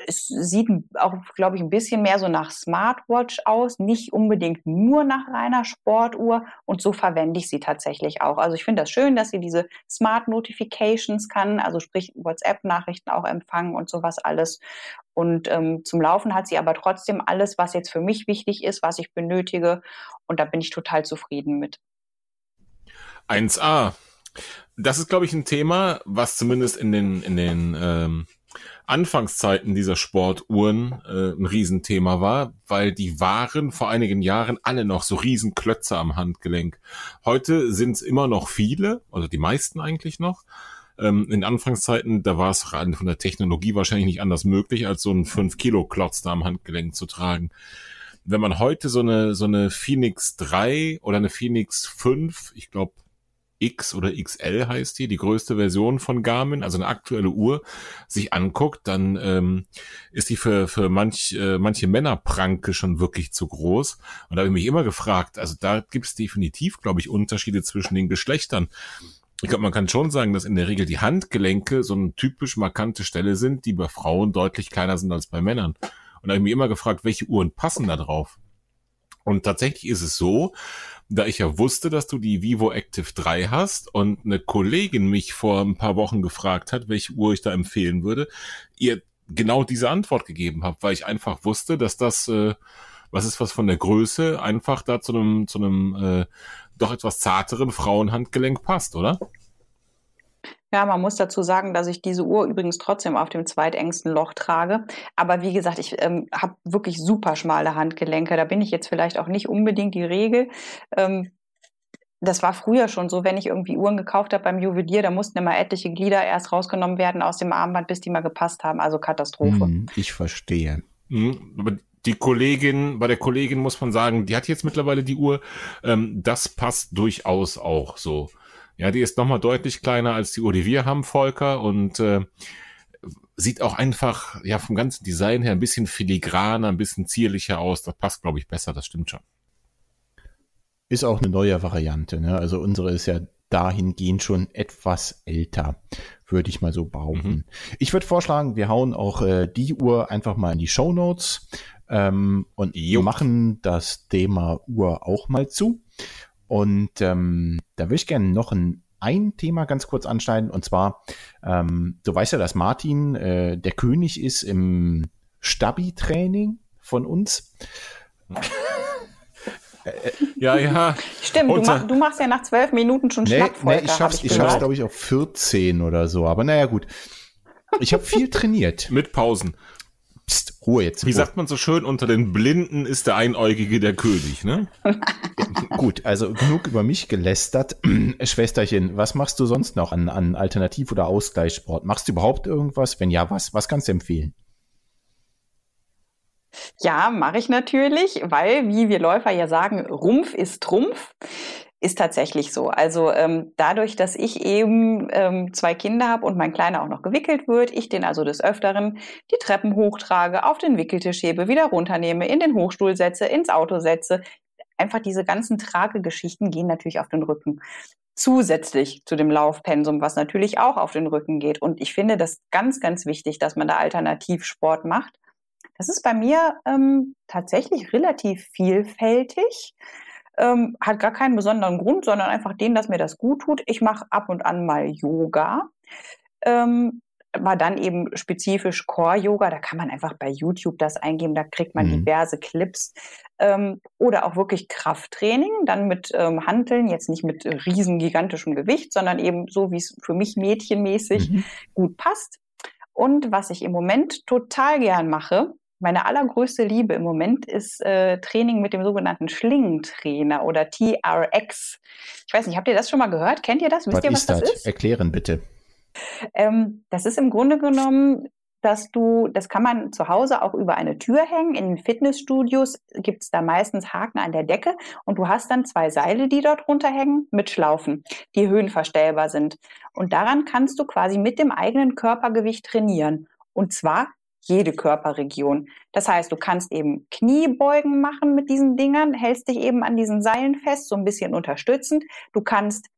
Es sieht auch, glaube ich, ein bisschen mehr so nach Smartwatch aus, nicht unbedingt nur nach reiner Sportuhr. Und so verwende ich sie tatsächlich auch. Also ich finde das schön, dass sie diese Smart Notifications kann, also sprich WhatsApp-Nachrichten auch empfangen und sowas alles. Und ähm, zum Laufen hat sie aber trotzdem alles, was jetzt für mich wichtig ist, was ich benötige. Und da bin ich total zufrieden mit. 1a. Das ist, glaube ich, ein Thema, was zumindest in den, in den ähm, Anfangszeiten dieser Sportuhren äh, ein Riesenthema war, weil die waren vor einigen Jahren alle noch so Riesenklötze am Handgelenk. Heute sind es immer noch viele, also die meisten eigentlich noch. Ähm, in Anfangszeiten, da war es von der Technologie wahrscheinlich nicht anders möglich, als so einen 5-Kilo-Klotz da am Handgelenk zu tragen wenn man heute so eine so eine Phoenix 3 oder eine Phoenix 5, ich glaube X oder XL heißt die, die größte Version von Garmin, also eine aktuelle Uhr, sich anguckt, dann ähm, ist die für, für manch, äh, manche Männerpranke schon wirklich zu groß. Und da habe ich mich immer gefragt, also da gibt es definitiv, glaube ich, Unterschiede zwischen den Geschlechtern. Ich glaube, man kann schon sagen, dass in der Regel die Handgelenke so eine typisch markante Stelle sind, die bei Frauen deutlich kleiner sind als bei Männern. Und da habe ich mich immer gefragt, welche Uhren passen da drauf? Und tatsächlich ist es so, da ich ja wusste, dass du die Vivo Active 3 hast und eine Kollegin mich vor ein paar Wochen gefragt hat, welche Uhr ich da empfehlen würde, ihr genau diese Antwort gegeben habe, weil ich einfach wusste, dass das äh, was ist was von der Größe einfach da zu einem zu einem äh, doch etwas zarteren Frauenhandgelenk passt, oder? Ja, man muss dazu sagen, dass ich diese Uhr übrigens trotzdem auf dem zweitengsten Loch trage. Aber wie gesagt, ich ähm, habe wirklich super schmale Handgelenke. Da bin ich jetzt vielleicht auch nicht unbedingt die Regel. Ähm, das war früher schon so, wenn ich irgendwie Uhren gekauft habe beim Juwelier, da mussten immer etliche Glieder erst rausgenommen werden aus dem Armband, bis die mal gepasst haben. Also Katastrophe. Hm, ich verstehe. Mhm, aber die Kollegin, bei der Kollegin muss man sagen, die hat jetzt mittlerweile die Uhr. Ähm, das passt durchaus auch so. Ja, die ist nochmal deutlich kleiner als die Uhr, die wir haben, Volker, und äh, sieht auch einfach, ja, vom ganzen Design her ein bisschen filigraner, ein bisschen zierlicher aus. Das passt, glaube ich, besser, das stimmt schon. Ist auch eine neue Variante, ne? Also unsere ist ja dahingehend schon etwas älter, würde ich mal so behaupten. Mhm. Ich würde vorschlagen, wir hauen auch äh, die Uhr einfach mal in die Show Notes ähm, und jo. machen das Thema Uhr auch mal zu. Und ähm, da würde ich gerne noch ein, ein Thema ganz kurz anschneiden. Und zwar, ähm, du weißt ja, dass Martin äh, der König ist im Stabi-Training von uns. [LAUGHS] ja, ja. Stimmt, du, mach, du, machst ja nach zwölf Minuten schon nee, Schlapp, nee, ich schaff's, ich schaff's glaube ich, auf 14 oder so. Aber naja, gut. Ich habe viel trainiert. Mit Pausen. Ruhe jetzt. Wie Ruhe. sagt man so schön, unter den Blinden ist der Einäugige der König, ne? [LAUGHS] Gut, also genug über mich gelästert. [CLEARS THROAT] Schwesterchen, was machst du sonst noch an, an Alternativ- oder Ausgleichssport? Machst du überhaupt irgendwas? Wenn ja, was? Was kannst du empfehlen? Ja, mache ich natürlich, weil, wie wir Läufer ja sagen, Rumpf ist Trumpf. Ist tatsächlich so. Also ähm, dadurch, dass ich eben ähm, zwei Kinder habe und mein Kleiner auch noch gewickelt wird, ich den also des Öfteren die Treppen hochtrage, auf den Wickeltisch hebe, wieder runternehme, in den Hochstuhl setze, ins Auto setze. Einfach diese ganzen Tragegeschichten gehen natürlich auf den Rücken. Zusätzlich zu dem Laufpensum, was natürlich auch auf den Rücken geht. Und ich finde das ganz, ganz wichtig, dass man da Alternativsport macht. Das ist bei mir ähm, tatsächlich relativ vielfältig. Ähm, hat gar keinen besonderen Grund, sondern einfach den, dass mir das gut tut. Ich mache ab und an mal Yoga. Ähm, war dann eben spezifisch Core-Yoga. Da kann man einfach bei YouTube das eingeben, da kriegt man mhm. diverse Clips. Ähm, oder auch wirklich Krafttraining, dann mit ähm, Hanteln, jetzt nicht mit riesen gigantischem Gewicht, sondern eben so, wie es für mich mädchenmäßig mhm. gut passt. Und was ich im Moment total gern mache, meine allergrößte Liebe im Moment ist äh, Training mit dem sogenannten Schlingentrainer oder TRX. Ich weiß nicht, habt ihr das schon mal gehört? Kennt ihr das? Wisst was ihr, was das ist? Erklären bitte. Ähm, das ist im Grunde genommen, dass du, das kann man zu Hause auch über eine Tür hängen. In Fitnessstudios gibt es da meistens Haken an der Decke und du hast dann zwei Seile, die dort runterhängen mit Schlaufen, die höhenverstellbar sind. Und daran kannst du quasi mit dem eigenen Körpergewicht trainieren. Und zwar jede Körperregion. Das heißt, du kannst eben Kniebeugen machen mit diesen Dingern, hältst dich eben an diesen Seilen fest, so ein bisschen unterstützend. Du kannst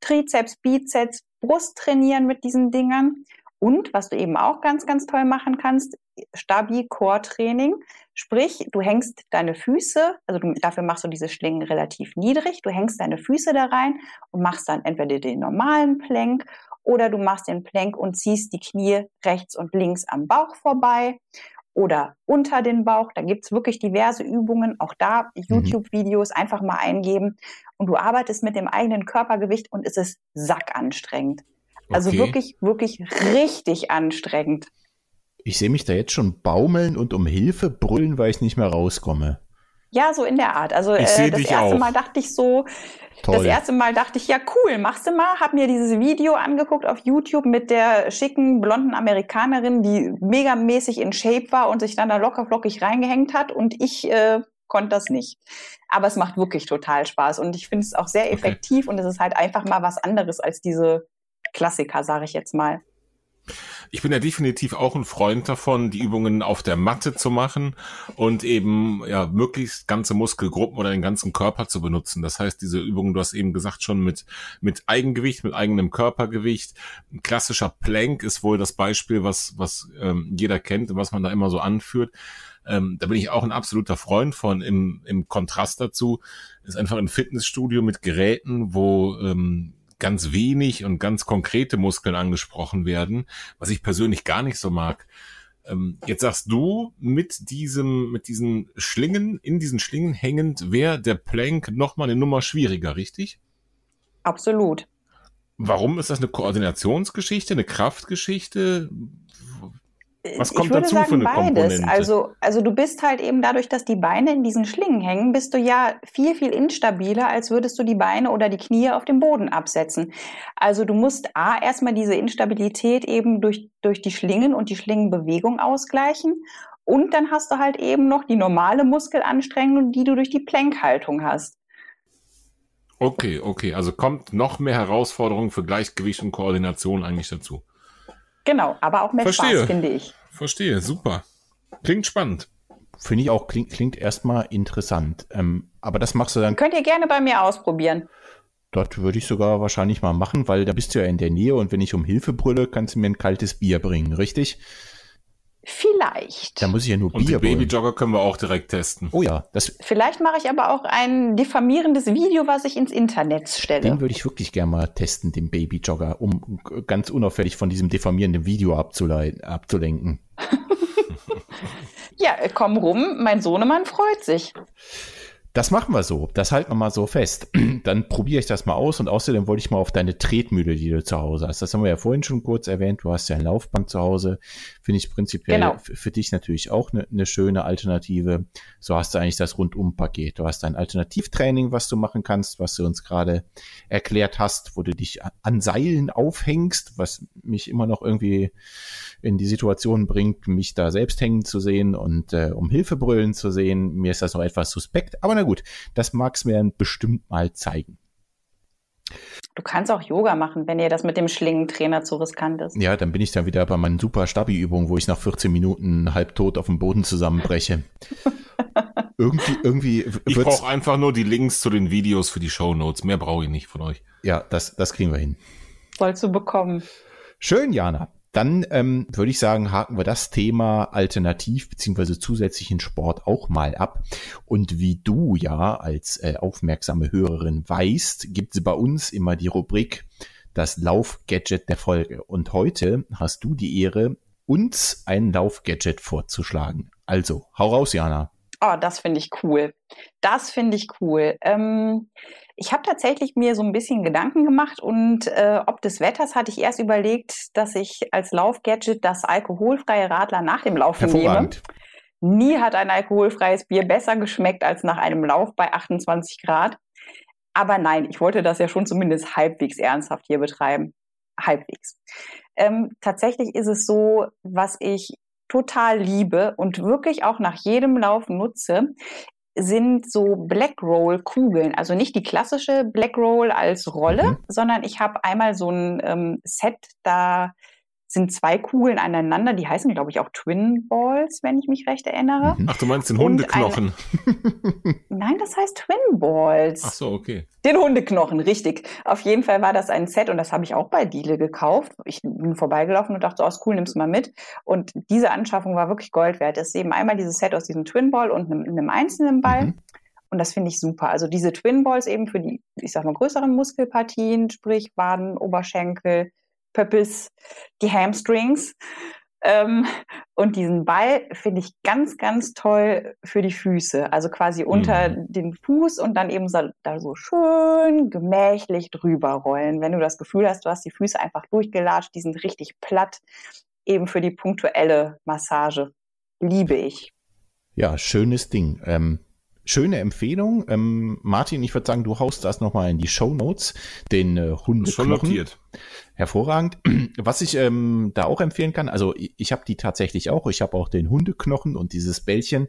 Trizeps, Bizeps, Brust trainieren mit diesen Dingern. Und was du eben auch ganz, ganz toll machen kannst, Stabi-Core-Training. Sprich, du hängst deine Füße, also du, dafür machst du diese Schlingen relativ niedrig, du hängst deine Füße da rein und machst dann entweder den normalen Plank oder du machst den Plank und ziehst die Knie rechts und links am Bauch vorbei oder unter den Bauch. Da gibt's wirklich diverse Übungen. Auch da mhm. YouTube-Videos einfach mal eingeben. Und du arbeitest mit dem eigenen Körpergewicht und es ist sackanstrengend. Also okay. wirklich, wirklich richtig anstrengend. Ich sehe mich da jetzt schon baumeln und um Hilfe brüllen, weil ich nicht mehr rauskomme. Ja, so in der Art. Also äh, das erste auch. Mal dachte ich so, Toll. das erste Mal dachte ich, ja cool, machst du mal. Hab mir dieses Video angeguckt auf YouTube mit der schicken blonden Amerikanerin, die megamäßig in Shape war und sich dann da locker flockig reingehängt hat und ich äh, konnte das nicht. Aber es macht wirklich total Spaß und ich finde es auch sehr effektiv okay. und es ist halt einfach mal was anderes als diese Klassiker, sage ich jetzt mal. Ich bin ja definitiv auch ein Freund davon, die Übungen auf der Matte zu machen und eben ja möglichst ganze Muskelgruppen oder den ganzen Körper zu benutzen. Das heißt, diese Übungen, du hast eben gesagt, schon mit, mit Eigengewicht, mit eigenem Körpergewicht. Ein klassischer Plank ist wohl das Beispiel, was, was ähm, jeder kennt und was man da immer so anführt. Ähm, da bin ich auch ein absoluter Freund von. Im, im Kontrast dazu ist einfach ein Fitnessstudio mit Geräten, wo ähm, ganz wenig und ganz konkrete Muskeln angesprochen werden, was ich persönlich gar nicht so mag. Ähm, jetzt sagst du, mit diesem, mit diesen Schlingen, in diesen Schlingen hängend, wäre der Plank nochmal eine Nummer schwieriger, richtig? Absolut. Warum ist das eine Koordinationsgeschichte, eine Kraftgeschichte? Was kommt dazu sagen, für eine beides. Komponente? Also, also du bist halt eben dadurch, dass die Beine in diesen Schlingen hängen, bist du ja viel, viel instabiler, als würdest du die Beine oder die Knie auf dem Boden absetzen. Also du musst A, erstmal diese Instabilität eben durch, durch die Schlingen und die Schlingenbewegung ausgleichen. Und dann hast du halt eben noch die normale Muskelanstrengung, die du durch die Plankhaltung hast. Okay, okay. Also kommt noch mehr Herausforderung für Gleichgewicht und Koordination eigentlich dazu. Genau, aber auch mehr Verstehe. Spaß, finde ich. Verstehe, super. Klingt spannend. Finde ich auch, klingt, klingt erstmal interessant. Ähm, aber das machst du dann. Könnt ihr gerne bei mir ausprobieren. Dort würde ich sogar wahrscheinlich mal machen, weil da bist du ja in der Nähe und wenn ich um Hilfe brülle, kannst du mir ein kaltes Bier bringen, richtig? Vielleicht. Da muss ich ja nur Und Bier die Babyjogger können wir auch direkt testen. Oh ja. Das Vielleicht mache ich aber auch ein diffamierendes Video, was ich ins Internet stelle. Den würde ich wirklich gerne mal testen, den Babyjogger, um ganz unauffällig von diesem diffamierenden Video abzulenken. [LAUGHS] ja, komm rum, mein Sohnemann freut sich. Das machen wir so. Das halten wir mal so fest. [CLEARS THROAT] Dann probiere ich das mal aus und außerdem wollte ich mal auf deine Tretmühle, die du zu Hause hast. Das haben wir ja vorhin schon kurz erwähnt. Du hast ja ein Laufband zu Hause. Finde ich prinzipiell genau. für dich natürlich auch eine, eine schöne Alternative. So hast du eigentlich das Rundum-Paket. Du hast ein Alternativtraining, was du machen kannst, was du uns gerade erklärt hast, wo du dich an Seilen aufhängst, was mich immer noch irgendwie in die Situation bringt, mich da selbst hängen zu sehen und äh, um Hilfe brüllen zu sehen. Mir ist das noch etwas suspekt, aber na gut, das mag's mir bestimmt mal zeigen. Du kannst auch Yoga machen, wenn dir das mit dem Schlingentrainer zu riskant ist. Ja, dann bin ich dann wieder bei meinen super Stabi-Übungen, wo ich nach 14 Minuten halb tot auf dem Boden zusammenbreche. [LAUGHS] irgendwie, irgendwie. Ich brauche einfach nur die Links zu den Videos für die Show Notes. Mehr brauche ich nicht von euch. Ja, das, das kriegen wir hin. Sollst du bekommen. Schön, Jana. Dann ähm, würde ich sagen, haken wir das Thema alternativ beziehungsweise zusätzlichen Sport auch mal ab. Und wie du ja als äh, aufmerksame Hörerin weißt, gibt es bei uns immer die Rubrik das Laufgadget der Folge. Und heute hast du die Ehre, uns ein Laufgadget vorzuschlagen. Also, hau raus, Jana. Oh, das finde ich cool. Das finde ich cool. Ähm, ich habe tatsächlich mir so ein bisschen Gedanken gemacht und äh, ob des Wetters hatte ich erst überlegt, dass ich als Laufgadget das alkoholfreie Radler nach dem Laufen nehme. Nie hat ein alkoholfreies Bier besser geschmeckt als nach einem Lauf bei 28 Grad. Aber nein, ich wollte das ja schon zumindest halbwegs ernsthaft hier betreiben. Halbwegs. Ähm, tatsächlich ist es so, was ich total liebe und wirklich auch nach jedem Lauf nutze, sind so Black Roll Kugeln. Also nicht die klassische Black Roll als Rolle, mhm. sondern ich habe einmal so ein ähm, Set, da sind zwei Kugeln aneinander, die heißen, glaube ich, auch Twin Balls, wenn ich mich recht erinnere. Mhm. Ach, du meinst den Hundeknochen? Ein, nein, das heißt Twin Balls. Ach so, okay. Den Hundeknochen, richtig. Auf jeden Fall war das ein Set und das habe ich auch bei Diele gekauft. Ich bin vorbeigelaufen und dachte, oh, ist cool, nimm's mal mit. Und diese Anschaffung war wirklich Gold wert. Es ist eben einmal dieses Set aus diesem Twin Ball und einem, einem einzelnen Ball. Mhm. Und das finde ich super. Also diese Twin Balls eben für die, ich sag mal, größeren Muskelpartien, sprich Waden, Oberschenkel, Pöppis, die Hamstrings. Ähm, und diesen Ball finde ich ganz, ganz toll für die Füße. Also quasi unter mhm. den Fuß und dann eben so, da so schön gemächlich drüber rollen. Wenn du das Gefühl hast, du hast die Füße einfach durchgelatscht, die sind richtig platt, eben für die punktuelle Massage. Liebe ich. Ja, schönes Ding. Ähm, schöne Empfehlung. Ähm, Martin, ich würde sagen, du haust das nochmal in die Show Notes, den äh, Hundeknochen. Schon notiert. Hervorragend. [CLEARS THROAT] Was ich ähm, da auch empfehlen kann, also ich, ich habe die tatsächlich auch. Ich habe auch den Hundeknochen und dieses Bällchen.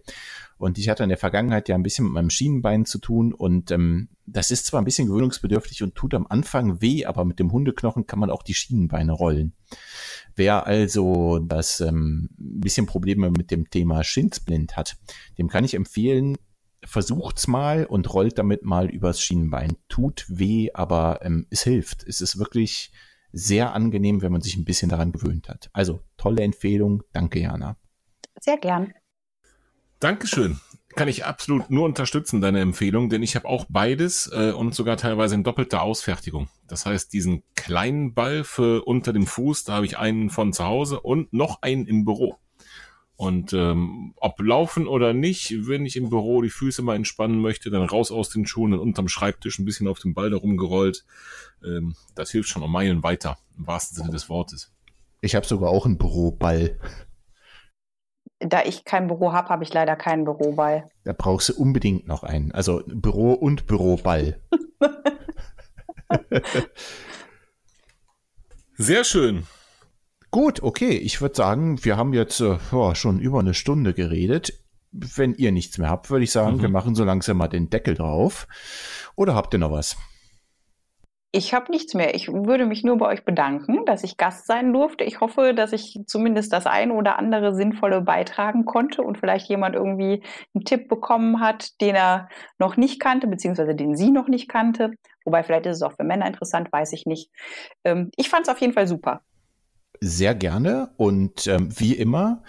Und ich hatte in der Vergangenheit ja ein bisschen mit meinem Schienenbein zu tun. Und ähm, das ist zwar ein bisschen gewöhnungsbedürftig und tut am Anfang weh, aber mit dem Hundeknochen kann man auch die Schienenbeine rollen. Wer also das ähm, bisschen Probleme mit dem Thema Schinsblind hat, dem kann ich empfehlen, versucht's mal und rollt damit mal übers Schienenbein. Tut weh, aber ähm, es hilft. Es ist wirklich sehr angenehm, wenn man sich ein bisschen daran gewöhnt hat. Also tolle Empfehlung. Danke, Jana. Sehr gern. Dankeschön. Kann ich absolut nur unterstützen, deine Empfehlung, denn ich habe auch beides äh, und sogar teilweise in doppelter Ausfertigung. Das heißt, diesen kleinen Ball für unter dem Fuß, da habe ich einen von zu Hause und noch einen im Büro. Und ähm, ob laufen oder nicht, wenn ich im Büro die Füße mal entspannen möchte, dann raus aus den Schuhen und unterm Schreibtisch ein bisschen auf dem Ball da rumgerollt. Ähm, das hilft schon um Meilen weiter, im wahrsten Sinne des Wortes. Ich habe sogar auch einen Büroball. Da ich kein Büro habe, habe ich leider keinen Büroball. Da brauchst du unbedingt noch einen. Also Büro und Büroball. [LAUGHS] Sehr schön. Gut, okay. Ich würde sagen, wir haben jetzt äh, oh, schon über eine Stunde geredet. Wenn ihr nichts mehr habt, würde ich sagen, mhm. wir machen so langsam mal den Deckel drauf. Oder habt ihr noch was? Ich habe nichts mehr. Ich würde mich nur bei euch bedanken, dass ich Gast sein durfte. Ich hoffe, dass ich zumindest das eine oder andere Sinnvolle beitragen konnte und vielleicht jemand irgendwie einen Tipp bekommen hat, den er noch nicht kannte, beziehungsweise den sie noch nicht kannte. Wobei vielleicht ist es auch für Männer interessant, weiß ich nicht. Ähm, ich fand es auf jeden Fall super sehr gerne und ähm, wie immer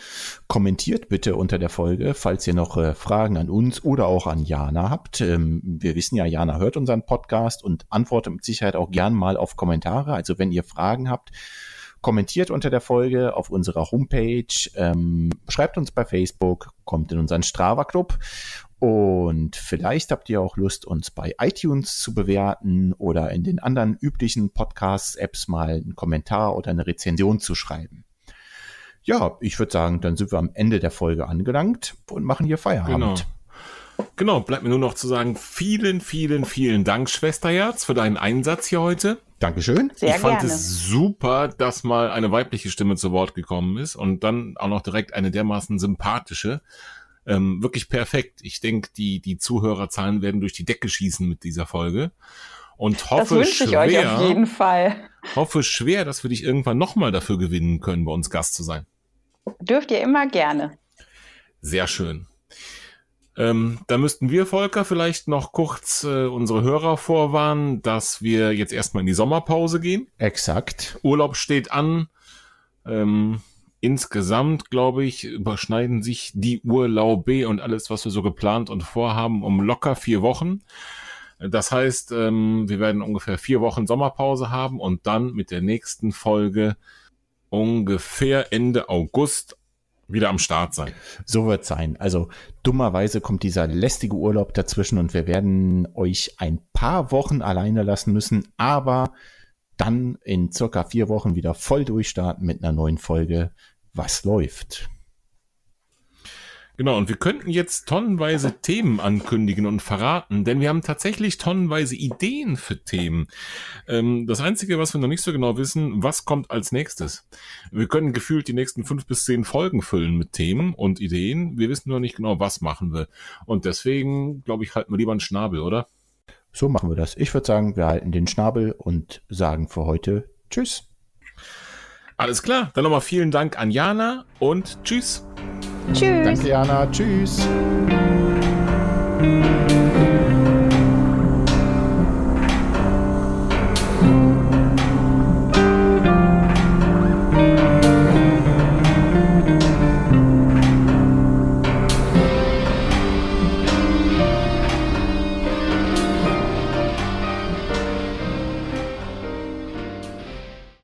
kommentiert bitte unter der Folge, falls ihr noch äh, Fragen an uns oder auch an Jana habt. Ähm, wir wissen ja, Jana hört unseren Podcast und antwortet mit Sicherheit auch gern mal auf Kommentare. Also wenn ihr Fragen habt, kommentiert unter der Folge auf unserer Homepage, ähm, schreibt uns bei Facebook, kommt in unseren Strava Club und vielleicht habt ihr auch Lust, uns bei iTunes zu bewerten oder in den anderen üblichen Podcasts-Apps mal einen Kommentar oder eine Rezension zu schreiben. Ja, ich würde sagen, dann sind wir am Ende der Folge angelangt und machen hier Feierabend. Genau. Genau, bleibt mir nur noch zu sagen, vielen, vielen, vielen Dank, Schwesterherz, für deinen Einsatz hier heute. Dankeschön. Sehr ich fand gerne. es super, dass mal eine weibliche Stimme zu Wort gekommen ist und dann auch noch direkt eine dermaßen sympathische ähm, wirklich perfekt. Ich denke, die, die Zuhörerzahlen werden durch die Decke schießen mit dieser Folge. Und hoffe das wünsche ich schwer, euch auf jeden Fall. Hoffe schwer, dass wir dich irgendwann nochmal dafür gewinnen können, bei uns Gast zu sein. Dürft ihr immer gerne. Sehr schön. Ähm, da müssten wir, Volker, vielleicht noch kurz äh, unsere Hörer vorwarnen, dass wir jetzt erstmal in die Sommerpause gehen. Exakt. Urlaub steht an. Ähm, insgesamt, glaube ich, überschneiden sich die Urlaube und alles, was wir so geplant und vorhaben, um locker vier Wochen. Das heißt, ähm, wir werden ungefähr vier Wochen Sommerpause haben und dann mit der nächsten Folge ungefähr Ende August wieder am Start sein. So wird sein. Also dummerweise kommt dieser lästige Urlaub dazwischen und wir werden euch ein paar Wochen alleine lassen müssen, aber dann in circa vier Wochen wieder voll durchstarten mit einer neuen Folge Was läuft. Genau, und wir könnten jetzt tonnenweise Themen ankündigen und verraten, denn wir haben tatsächlich tonnenweise Ideen für Themen. Ähm, das Einzige, was wir noch nicht so genau wissen, was kommt als nächstes. Wir können gefühlt die nächsten fünf bis zehn Folgen füllen mit Themen und Ideen. Wir wissen nur nicht genau, was machen wir. Und deswegen, glaube ich, halten wir lieber einen Schnabel, oder? So machen wir das. Ich würde sagen, wir halten den Schnabel und sagen für heute Tschüss. Alles klar. Dann nochmal vielen Dank an Jana und Tschüss. Tschüss. Danke, Jana. Tschüss.